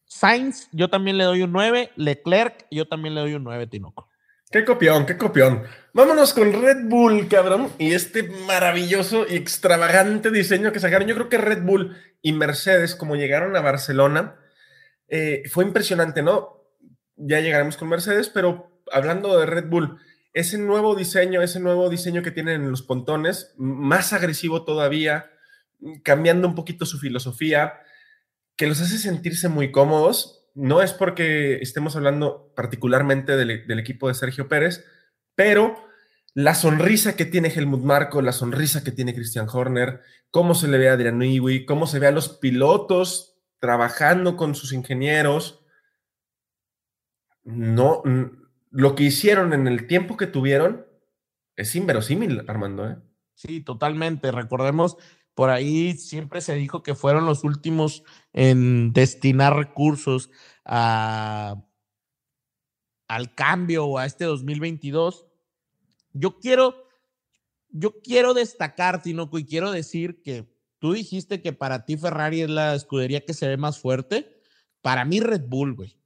Sainz, yo también le doy un 9. Leclerc, yo también le doy un 9, Tinoco. Qué copión, qué copión. Vámonos con Red Bull, cabrón, y este maravilloso y extravagante diseño que sacaron. Yo creo que Red Bull y Mercedes, como llegaron a Barcelona, eh, fue impresionante, ¿no? Ya llegaremos con Mercedes, pero hablando de Red Bull, ese nuevo diseño, ese nuevo diseño que tienen en los pontones, más agresivo todavía, cambiando un poquito su filosofía, que los hace sentirse muy cómodos. No es porque estemos hablando particularmente del, equipo de Sergio Pérez, pero la sonrisa que tiene Helmut Marco, la sonrisa que tiene Christian Horner, cómo se le ve a Adrian Newey, cómo se ve a los pilotos trabajando con sus ingenieros. No, lo que hicieron en el tiempo que tuvieron es inverosímil, Armando. ¿eh? Sí, totalmente. Recordemos por ahí siempre se dijo que fueron los últimos en destinar recursos a, al cambio o a este 2022. Yo quiero, yo quiero destacar, Tinoco, y quiero decir que tú dijiste que para ti Ferrari es la escudería que se ve más fuerte. Para mí Red Bull, güey.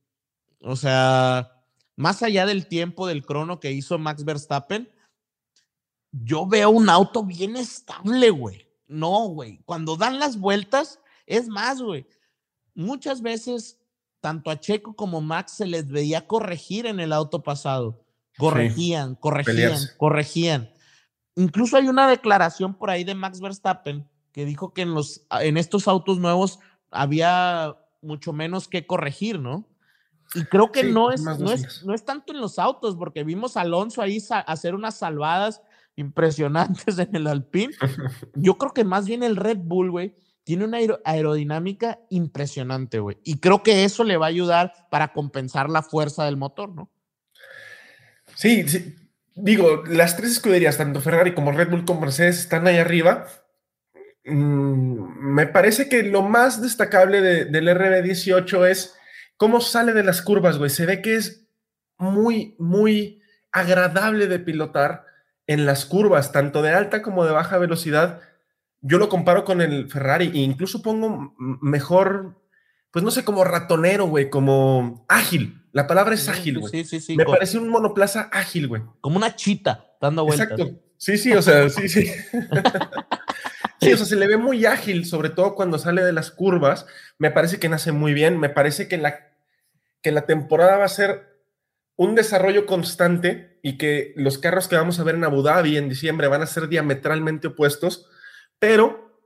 O sea, más allá del tiempo del crono que hizo Max Verstappen, yo veo un auto bien estable, güey. No, güey. Cuando dan las vueltas, es más, güey. Muchas veces, tanto a Checo como Max se les veía corregir en el auto pasado. Corregían, corregían, corregían. Incluso hay una declaración por ahí de Max Verstappen que dijo que en, los, en estos autos nuevos había mucho menos que corregir, ¿no? Y creo que no, es, no, es, no es tanto en los autos, porque vimos a Alonso ahí hacer unas salvadas impresionantes en el Alpine. Yo creo que más bien el Red Bull, güey, tiene una aerodinámica impresionante, güey. Y creo que eso le va a ayudar para compensar la fuerza del motor, ¿no? Sí, digo, las tres escuderías, tanto Ferrari como Red Bull como Mercedes, están ahí arriba. Mm, me parece que lo más destacable del RB18 es cómo sale de las curvas, güey. Se ve que es muy, muy agradable de pilotar en las curvas, tanto de alta como de baja velocidad, yo lo comparo con el Ferrari e incluso pongo mejor, pues no sé, como ratonero, güey, como ágil. La palabra es ágil, güey. Sí, sí, sí. Me parece un monoplaza ágil, güey. Como una chita dando vueltas. Exacto. Sí, sí, o sea, sí, sí. sí, o sea, se le ve muy ágil, sobre todo cuando sale de las curvas. Me parece que nace muy bien. Me parece que la, que la temporada va a ser un desarrollo constante y que los carros que vamos a ver en Abu Dhabi en diciembre van a ser diametralmente opuestos, pero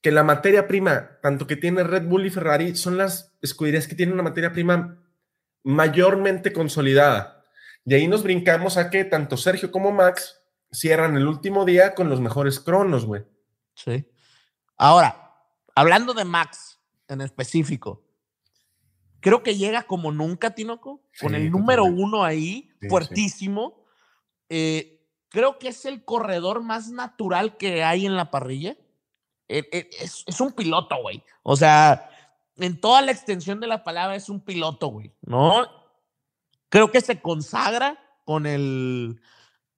que la materia prima, tanto que tiene Red Bull y Ferrari, son las escuderías que tienen una materia prima mayormente consolidada. Y ahí nos brincamos a que tanto Sergio como Max cierran el último día con los mejores cronos, güey. Sí. Ahora, hablando de Max en específico, creo que llega como nunca, Tinoco, con el número uno ahí, fuertísimo. Eh, creo que es el corredor más natural que hay en la parrilla. E, e, es, un piloto, güey. O sea, en toda la extensión de la palabra es un piloto, güey, ¿no? Creo que se consagra con el,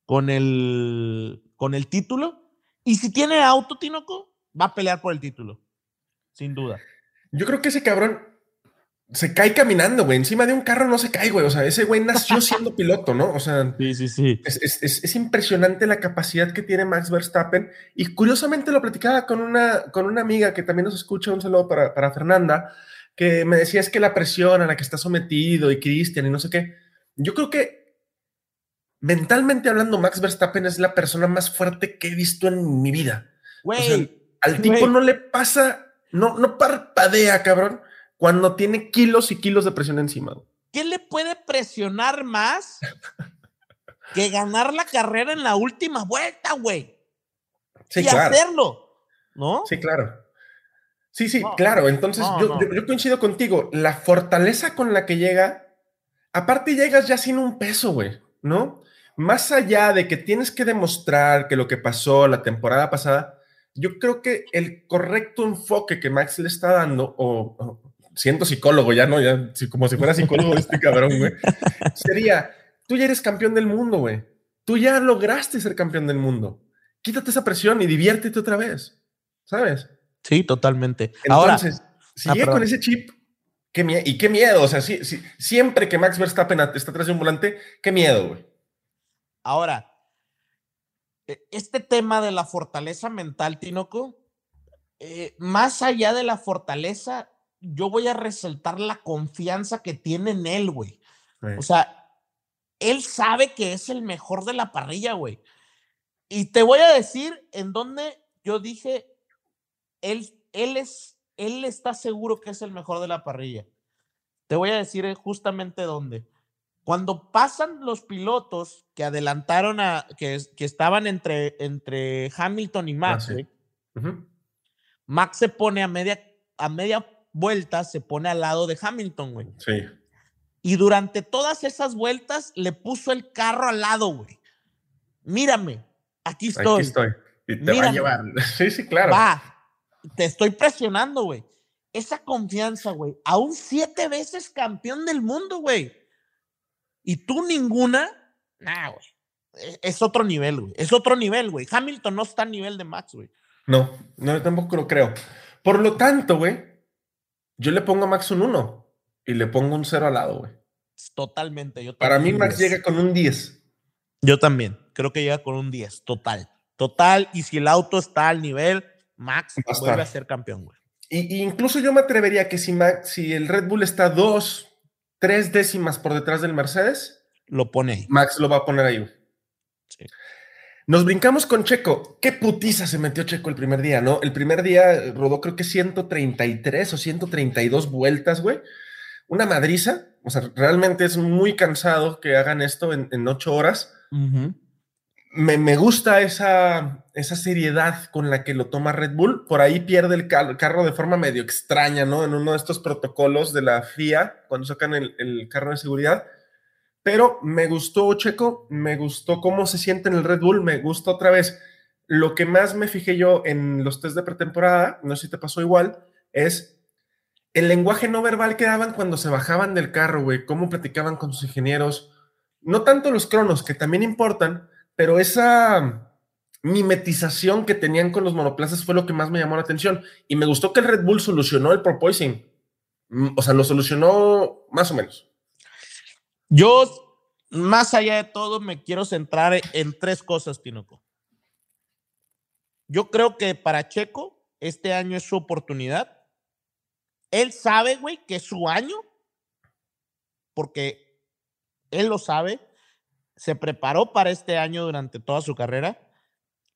con el, con el título. Y si tiene auto, Tinoco, va a pelear por el título, sin duda. Yo creo que ese cabrón se cae caminando, güey. Encima de un carro no se cae, güey. O sea, ese güey nació siendo piloto, ¿no? O sea, sí, sí, sí. Es, impresionante la capacidad que tiene Max Verstappen. Y curiosamente lo platicaba con una, con una amiga que también nos escucha, un saludo para, para Fernanda, que me decías que la presión a la que está sometido y Cristian y no sé qué. Yo creo que mentalmente hablando, Max Verstappen es la persona más fuerte que he visto en mi vida. Güey. al tipo no le pasa, no, no parpadea, cabrón, cuando tiene kilos y kilos de presión encima. ¿Qué le puede presionar más que ganar la carrera en la última vuelta, güey? Sí, y claro. hacerlo, ¿no? Sí, claro. Sí, sí, claro. Entonces, no, yo, no. yo- yo coincido contigo. La fortaleza con la que llega, aparte llegas ya sin un peso, güey, ¿no? Más allá de que tienes que demostrar que lo que pasó la temporada pasada, yo creo que el correcto enfoque que Max le está dando, o, o siento psicólogo ya, ¿no? Ya, como si fuera psicólogo de este cabrón, güey, sería, tú ya eres campeón del mundo, güey. Tú ya lograste ser campeón del mundo. Quítate esa presión y diviértete otra vez, ¿sabes? Sí, totalmente. Ahora, Entonces, si Ah, llega perdón. con ese chip, qué y qué miedo, o sea, sí, sí, siempre que Max Verstappen está atrás de un volante, qué miedo, güey. ahora, e- este tema de la fortaleza mental, Tinoco, eh, más allá de la fortaleza, yo voy a resaltar la confianza que tiene en él, güey. O sea, él sabe que es el mejor de la parrilla, güey. Y te voy a decir en dónde yo dije, él, él, es, él está seguro que es el mejor de la parrilla. Te voy a decir eh, justamente dónde. Cuando pasan los pilotos que adelantaron a, que, que estaban entre, entre Hamilton y Max, sí. güey, Ujú. Max se pone a media, a media vuelta, se pone al lado de Hamilton, güey. Sí. Y durante todas esas vueltas le puso el carro al lado, güey. Mírame, aquí estoy. Aquí estoy. Y te va a Mírame. llevar. Sí, sí, claro. Va, te estoy presionando, güey. Esa confianza, güey. Aún siete veces campeón del mundo, güey. Y tú ninguna, nah, güey. E- Es otro nivel, güey. Es otro nivel, güey. Hamilton no está a nivel de Max, güey. No, no, tampoco lo creo. Por lo tanto, güey, yo le pongo a Max un 1 y le pongo un 0 al lado, güey. Totalmente. Yo Para mí, Max 10. llega con un 10. Yo también. Creo que llega con un 10, total. Total. Y si el auto está al nivel, Max Va a estar. vuelve a ser campeón, güey. Y, y incluso yo me atrevería que si, Max, si el Red Bull está dos, tres décimas por detrás del Mercedes, Lo pone ahí. Max lo va a poner ahí. güey. Sí. Nos brincamos con Checo. Qué putiza se metió Checo el primer día, ¿no? El primer día rodó creo que 133 o 132 vueltas, güey. Una madriza. O sea, realmente es muy cansado que hagan esto en, en ocho horas. Me, me gusta esa, esa seriedad con la que lo toma Red Bull. Por ahí pierde el car- carro de forma medio extraña, ¿no? En uno de estos protocolos de la FIA, cuando sacan el, el carro de seguridad. Pero me gustó Checo, me gustó cómo se siente en el Red Bull, me gustó otra vez. Lo que más me fijé yo en los test de pretemporada, no sé si te pasó igual, es el lenguaje no verbal que daban cuando se bajaban del carro, güey, cómo platicaban con sus ingenieros. No tanto los cronos, que también importan, pero esa mimetización que tenían con los monoplazas fue lo que más me llamó la atención. Y me gustó que el Red Bull solucionó el porpoising. Mm, O sea, lo solucionó más o menos. Yo, más allá de todo, me quiero centrar en tres cosas, Tinoco. Yo creo que para Checo, este año es su oportunidad. Él sabe, güey, que es su año, porque él lo sabe. Se preparó para este año durante toda su carrera.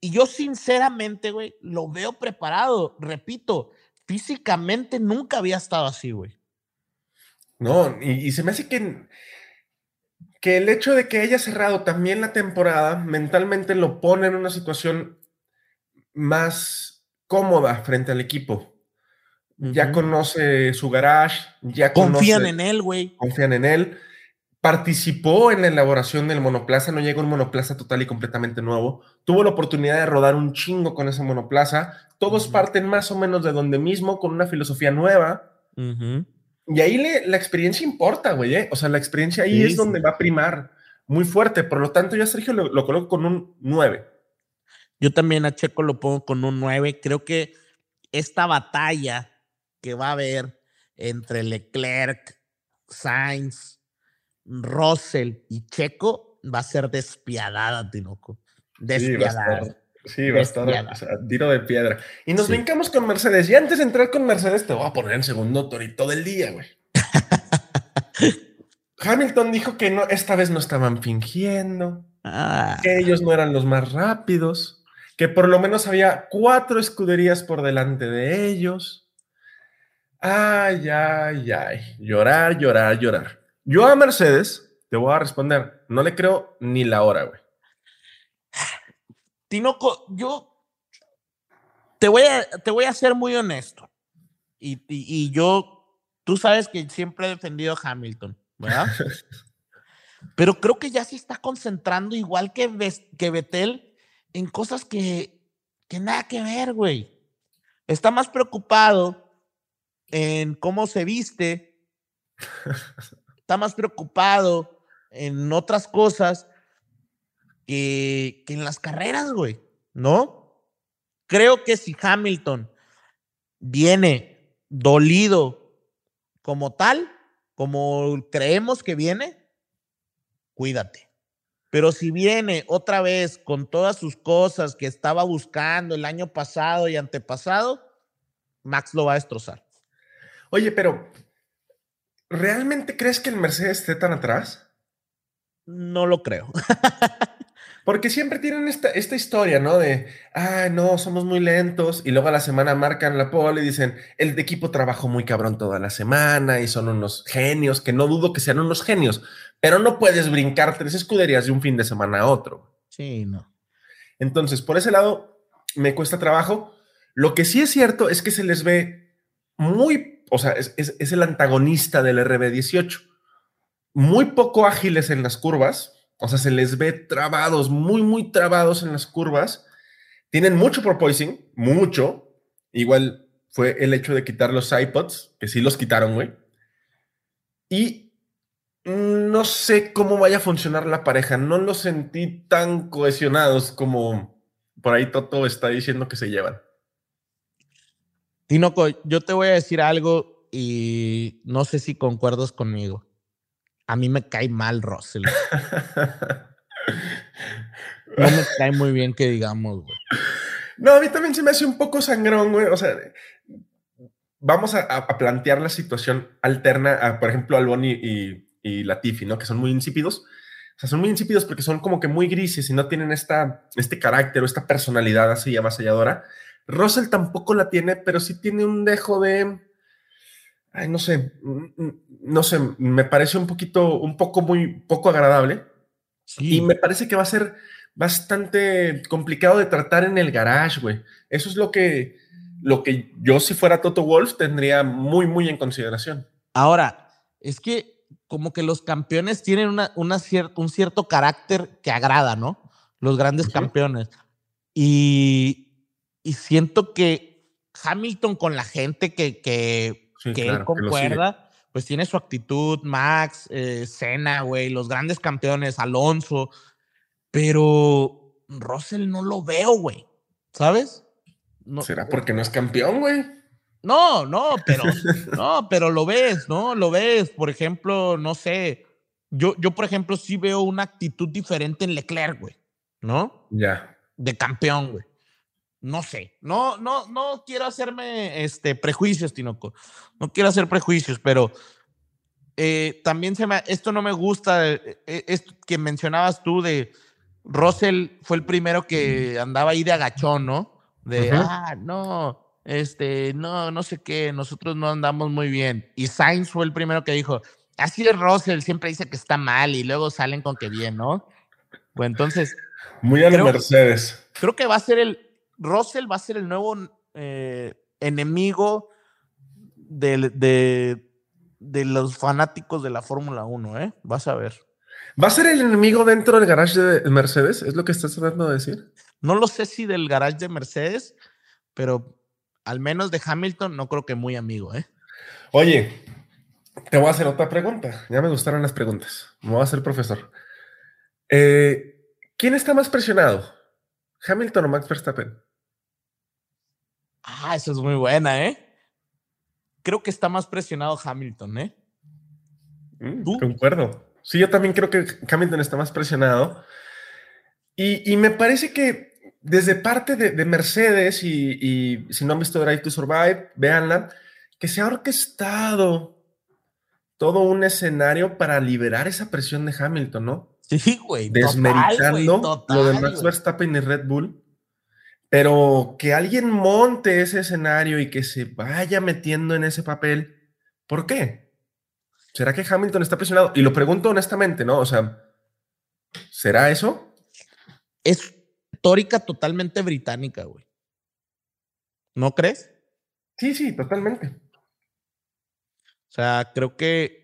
Y yo, sinceramente, güey, lo veo preparado. Repito, físicamente nunca había estado así, güey. No, y, y se me hace que, que el hecho de que haya cerrado también la temporada mentalmente lo pone en una situación más cómoda frente al equipo. Ya conoce su garage, ya Confían conoce- en él, güey. confían en él. Participó en la elaboración del monoplaza, no llegó un monoplaza total y completamente nuevo. Tuvo la oportunidad de rodar un chingo con ese monoplaza. Todos parten más o menos de donde mismo, con una filosofía nueva. Y ahí le- la experiencia importa, güey. ¿eh? O sea, la experiencia ahí Sí, es sí. donde va a primar muy fuerte. Por lo tanto, yo a Sergio lo, lo coloco con un 9. Yo también a Checo lo pongo con un 9. Creo que esta batalla que va a haber entre Leclerc, Sainz, Russell y Checo va a ser despiadada, Tinoco. Despiadada. Sí, va a estar tiro de piedra. Y nos brincamos con Mercedes. Y antes de entrar con Mercedes, te voy a poner en segundo torito del día, güey. Hamilton dijo que no, esta vez no estaban fingiendo, ah. que ellos no eran los más rápidos, que por lo menos había cuatro escuderías por delante de ellos. Ay, ay, ay. Llorar, llorar, llorar. Yo a Mercedes te voy a responder, no le creo ni la hora, güey. Tinoco, yo te voy a, te voy a ser muy honesto. Y, yo, tú sabes que siempre he defendido a Hamilton, ¿verdad? Pero creo que ya se está concentrando igual que, que Betel en cosas que, que nada que ver, güey. Está más preocupado en cómo se viste, está más preocupado en otras cosas que, en las carreras, güey, ¿no? Creo que si Hamilton viene dolido como tal, como creemos que viene, cuídate. Pero si viene otra vez con todas sus cosas que estaba buscando el año pasado y antepasado, Max lo va a destrozar. Oye, pero ¿realmente crees que el Mercedes esté tan atrás? No lo creo. Porque siempre tienen esta, esta historia, ¿no? De, ah, no, somos muy lentos. Y luego a la semana marcan la pole y dicen, el equipo trabajó muy cabrón toda la semana y son unos genios, que no dudo que sean unos genios, pero no puedes brincar tres escuderías de un fin de semana a otro. Sí, no. Entonces, por ese lado, me cuesta trabajo. Lo que sí es cierto es que se les ve muy, o sea, es, es el antagonista del RB18. Muy poco ágiles en las curvas, o sea, se les ve trabados, muy, muy trabados en las curvas. Tienen mucho porpoising, mucho. Igual fue el hecho de quitar los iPods, que sí los quitaron, güey. Y no sé cómo vaya a funcionar la pareja. No los sentí tan cohesionados como por ahí Toto está diciendo que se llevan. Tinoco, yo te voy a decir algo y no sé si concuerdas conmigo a mí me cae mal Russell. no me cae muy bien que digamos, güey. No, a mí también se me hace un poco sangrón, güey. O sea, vamos a, plantear la situación alterna a, por ejemplo, Alboni y, y Latifi, ¿no? Que son muy insípidos. O sea, son muy insípidos porque son como que muy grises y no tienen esta, este carácter o esta personalidad así avasalladora. Russell tampoco la tiene, pero sí tiene un dejo de ay, no sé, mm, mm, no sé, me parece un poquito, un poco muy poco agradable. Y me parece que va a ser bastante complicado de tratar en el garage, güey. Eso es lo que, lo que yo, si fuera Toto Wolf, tendría muy, muy en consideración. Ahora, es que como que los campeones tienen una, una un cierto carácter que agrada, ¿no? Los grandes campeones. Y, y siento que Hamilton con la gente que, que que él concuerda, pues tiene su actitud, Max, eh, Senna, güey, los grandes campeones, Alonso, pero Russell no lo veo, güey, ¿sabes? No, ¿Será porque no es campeón, güey? No, no, pero, no, pero lo ves, ¿no? Lo ves, por ejemplo, no sé, yo, yo por ejemplo, sí veo una actitud diferente en Leclerc, güey, ¿no? Ya. De campeón, güey no sé, no, no, no quiero hacerme este, prejuicios, Tinoco, no quiero hacer prejuicios, pero eh, también se me, esto no me gusta, eh, eh, esto que mencionabas tú de Russell fue el primero que andaba ahí de agachón, ¿no? De, ah, no, este, no, no sé qué, nosotros no andamos muy bien. Y Sainz fue el primero que dijo, así es Russell, siempre dice que está mal y luego salen con que bien, ¿no? Pues entonces... Muy a Mercedes. Creo que va a ser el, Russell va a ser el nuevo eh, enemigo de, de, los fanáticos de la Fórmula 1, ¿eh? Vas a ver. ¿Va a ser el enemigo dentro del garage de Mercedes? ¿Es lo que estás tratando de decir? No lo sé si del garage de Mercedes, pero al menos de Hamilton no creo que muy amigo, ¿eh? Oye, te voy a hacer otra pregunta. Ya me gustaron las preguntas. Me voy a hacer profesor. Eh, ¿Quién está más presionado? ¿Hamilton o Max Verstappen? Ah, eso es muy buena, ¿eh? Creo que está más presionado Hamilton, ¿eh? Mm, concuerdo. Sí, yo también creo que Hamilton está más presionado. Y, me parece que desde parte de, Mercedes, y, si no han visto Drive to Survive, véanla, que se ha orquestado todo un escenario para liberar esa presión de Hamilton, ¿no? Sí, güey. Desmeritando lo de Max Verstappen y Red Bull. Pero que alguien monte ese escenario y que se vaya metiendo en ese papel, ¿por qué? ¿Será que Hamilton está presionado? Y lo pregunto honestamente, ¿no? O sea, ¿será eso? Es histórica totalmente británica, güey. ¿No crees? Sí, sí, totalmente. O sea, creo que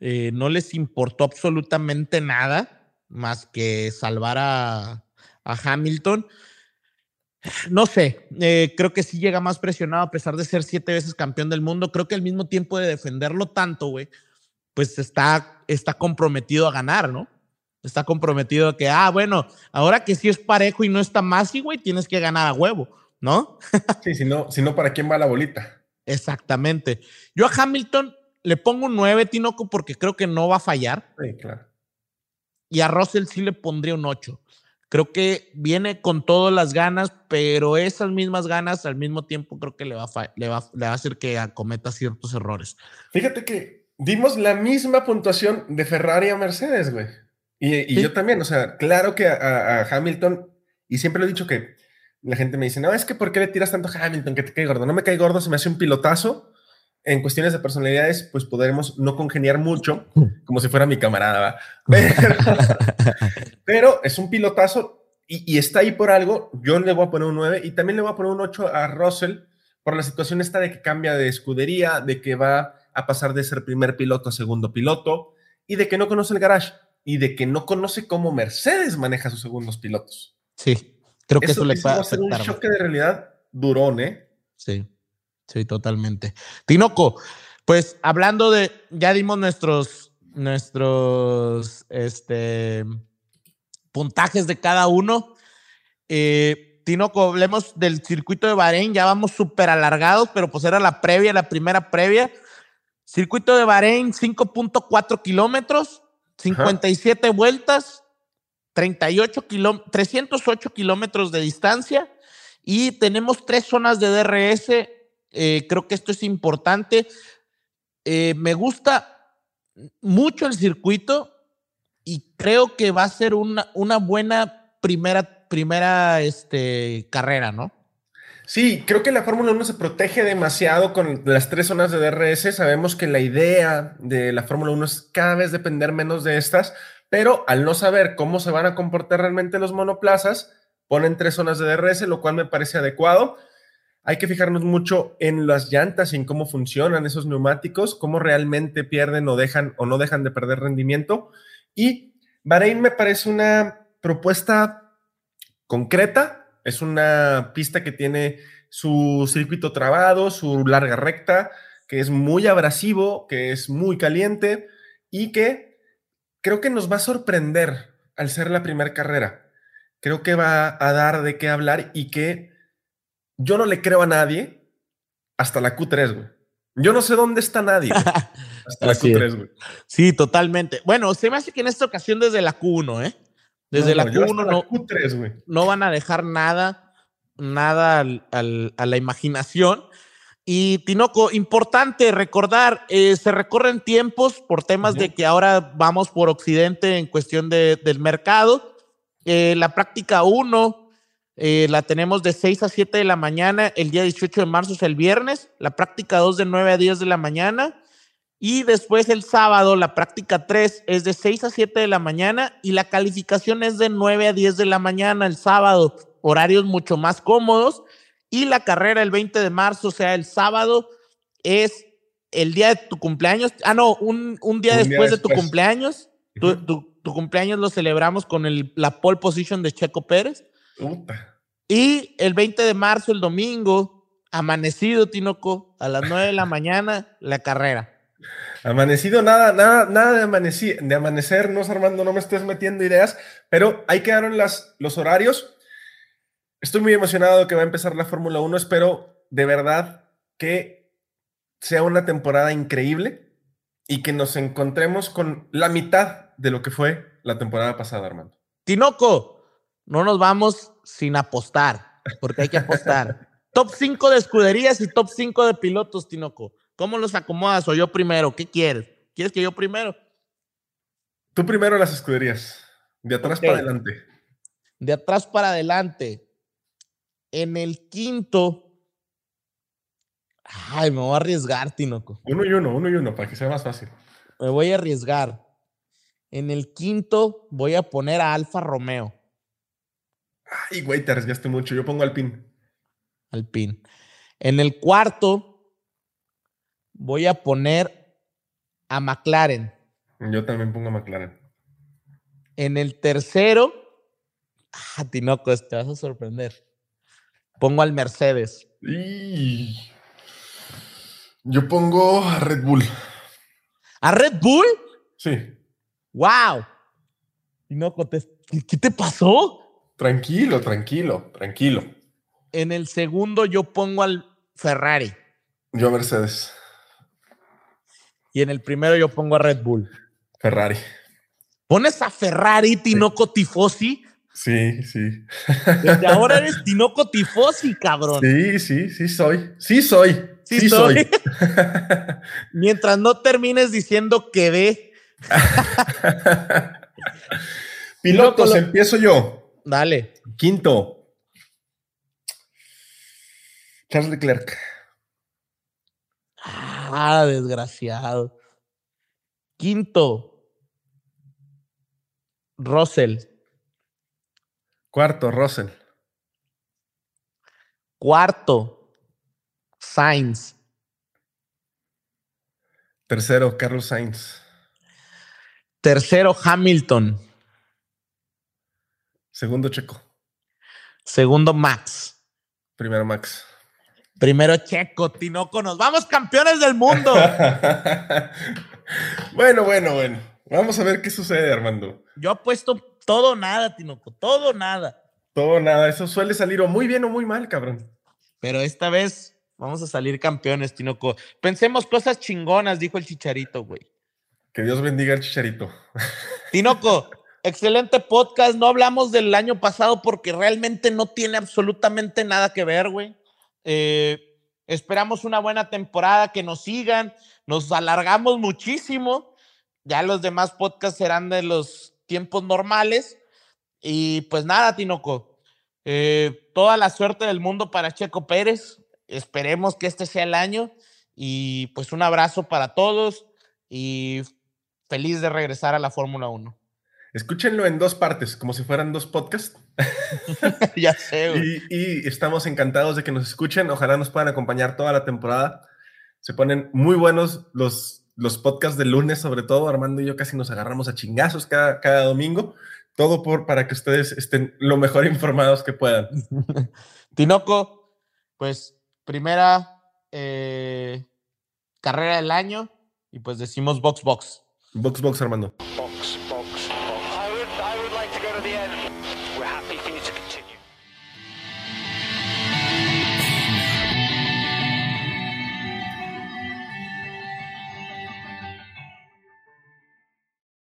eh, no les importó absolutamente nada más que salvar a, Hamilton. No sé, eh, creo que sí llega más presionado a pesar de ser siete veces campeón del mundo. Creo que al mismo tiempo de defenderlo tanto, güey, pues está, está comprometido a ganar, ¿no? está comprometido a que, ah, bueno, ahora que sí es parejo y no está más, güey, tienes que ganar a huevo, ¿no? sí, si no, si no, ¿para quién va la bolita? Exactamente. Yo a Hamilton le pongo un 9, Tinoco, porque creo que no va a fallar. Sí, claro. Y a Russell sí le pondría un 8. Creo que viene con todas las ganas, pero esas mismas ganas al mismo tiempo creo que le va a, le va, le va a hacer que acometa ciertos errores. Fíjate que dimos la misma puntuación de Ferrari a Mercedes, güey. Y, yo también, o sea, claro que a, Hamilton, y siempre lo he dicho que la gente me dice, no, es que ¿por qué le tiras tanto a Hamilton que te cae gordo? No me cae gordo, se me hace un pilotazo. En cuestiones de personalidades, pues podremos no congeniar mucho, como si fuera mi camarada, Pero, es un pilotazo y, está ahí por algo. Yo le voy a poner un 9 y también le voy a poner un 8 a Russell por la situación esta de que cambia de escudería, de que va a pasar de ser primer piloto a segundo piloto y de que no conoce el garage y de que no conoce cómo Mercedes maneja sus segundos pilotos. Sí, creo que eso, le puede hacer un choque de realidad durón, ¿eh? Sí, sí, totalmente. Tinoco, pues hablando de, ya dimos nuestros, nuestros, este, puntajes de cada uno. Eh, Tinoco, hablemos del circuito de Bahrein, ya vamos súper alargados, pero pues era la previa, la primera previa. Circuito de Bahrein, 5.4 kilómetros, 57 vueltas, 38 308 kilómetros de distancia y tenemos tres zonas de DRS. Eh, creo que esto es importante. Eh, me gusta mucho el circuito y creo que va a ser una, una buena primera, primera este, carrera, ¿no? Sí, creo que la Fórmula 1 se protege demasiado con las tres zonas de DRS. Sabemos que la idea de la Fórmula 1 es cada vez depender menos de estas, pero al no saber cómo se van a comportar realmente los monoplazas, ponen tres zonas de DRS, lo cual me parece adecuado. Hay que fijarnos mucho en las llantas y en cómo funcionan esos neumáticos, cómo realmente pierden o dejan o no dejan de perder rendimiento. Y Bahrein me parece una propuesta concreta, es una pista que tiene su circuito trabado, su larga recta, que es muy abrasivo, que es muy caliente y que creo que nos va a sorprender al ser la primera carrera. Creo que va a dar de qué hablar y que yo no le creo a nadie hasta la Q3, güey. Yo no sé dónde está nadie. Hasta la Q3, güey. Sí, totalmente. Bueno, se me hace que en esta ocasión desde la Q1, ¿eh? Desde la Q1 no, van a dejar nada, nada a la imaginación. Y Tinoco, importante recordar, eh, se recorren tiempos por temas de que ahora vamos por Occidente en cuestión del mercado. Eh, la práctica 1 eh, la tenemos de 6 a 7 de la mañana, el día 18 de marzo es el viernes. La práctica 2 de 9 a 10 de la mañana. Y después el sábado, la práctica 3 es de 6 a 7 de la mañana y la calificación es de 9 a 10 de la mañana el sábado, horarios mucho más cómodos. Y la carrera el 20 de marzo, o sea, el sábado, es el día de tu cumpleaños. Ah, no, un, día después de tu cumpleaños. tu, cumpleaños lo celebramos con el, la pole position de Checo Pérez. Y el 20 de marzo, el domingo, amanecido, Tinoco, a las 9 de la mañana, la carrera. Amanecido, nada, nada, nada de, amanecer, de amanecer, no, Armando, no me estés metiendo ideas, pero ahí quedaron las, los horarios. Estoy muy emocionado que va a empezar la Fórmula 1. Espero de verdad que sea una temporada increíble y que nos encontremos con la mitad de lo que fue la temporada pasada, Armando. Tinoco, no nos vamos sin apostar, porque hay que apostar. top 5 de escuderías y top 5 de pilotos, Tinoco. ¿Cómo los acomodas o yo primero? ¿Qué quieres? ¿Quieres que yo primero? Tú primero las escuderías, de atrás para adelante. De atrás para adelante. En el quinto. Ay, me voy a arriesgar, Tinoco. Uno y uno, uno y uno, para que sea más fácil. Me voy a arriesgar. En el quinto voy a poner a Alfa Romeo, Ay, güey, te arriesgaste mucho. Yo pongo al pin. Alpine. En el cuarto voy a poner a McLaren. Yo también pongo a McLaren. En el tercero, ah, Tinoco, te vas a sorprender. Pongo al Mercedes. Y... Yo pongo a Red Bull. ¿A Red Bull? Sí, ¡Wow! Tinoco, te- ¿qué- ¿qué te pasó? Tranquilo, tranquilo, tranquilo. En el segundo yo pongo al Ferrari. Yo a Mercedes. Y en el primero yo pongo a Red Bull. Ferrari. ¿Pones a Ferrari, Tinoco Tifosi? Sí, sí. Desde ahora eres Tinoco Tifosi, cabrón. Sí, sí, sí soy. Sí soy. Sí Sí, soy. soy. Mientras no termines diciendo que ve, Pilotos, empiezo yo. Dale. Quinto. Charles Leclerc. Ah, desgraciado. Quinto. Russell. Cuarto, Russell. Cuarto. Sainz. Tercero, Carlos Sainz. Tercero, Hamilton. Segundo, Checo. Segundo, Max. Primero, Max. Primero, Checo. Tinoco, nos vamos campeones del mundo. bueno, bueno, bueno. Vamos a ver qué sucede, Armando. Yo apuesto todo nada, Tinoco. Todo nada. Todo nada, eso suele salir o muy bien o muy mal, cabrón. Pero esta vez vamos a salir campeones, Tinoco. Pensemos cosas chingonas, dijo el chicharito, güey. Que Dios bendiga al chicharito. Tinoco, excelente podcast. No hablamos del año pasado porque realmente no tiene absolutamente nada que ver, güey. Eh, esperamos una buena temporada, que nos sigan. Nos alargamos muchísimo. Ya los demás podcasts serán de los tiempos normales. Y pues nada, Tinoco. eh, toda la suerte del mundo para Checo Pérez. Esperemos que este sea el año. Y pues un abrazo para todos. Y feliz de regresar a la Fórmula 1. Escúchenlo en dos partes, como si fueran dos podcasts. ya sé, güey. Y, y estamos encantados de que nos escuchen. Ojalá nos puedan acompañar toda la temporada. Se ponen muy buenos los, los podcasts del lunes, sobre todo. Armando y yo casi nos agarramos a chingazos cada, cada domingo. Todo por, para que ustedes estén lo mejor informados que puedan. Tinoco, pues primera eh, carrera del año y pues decimos box box. Box, box, Armando.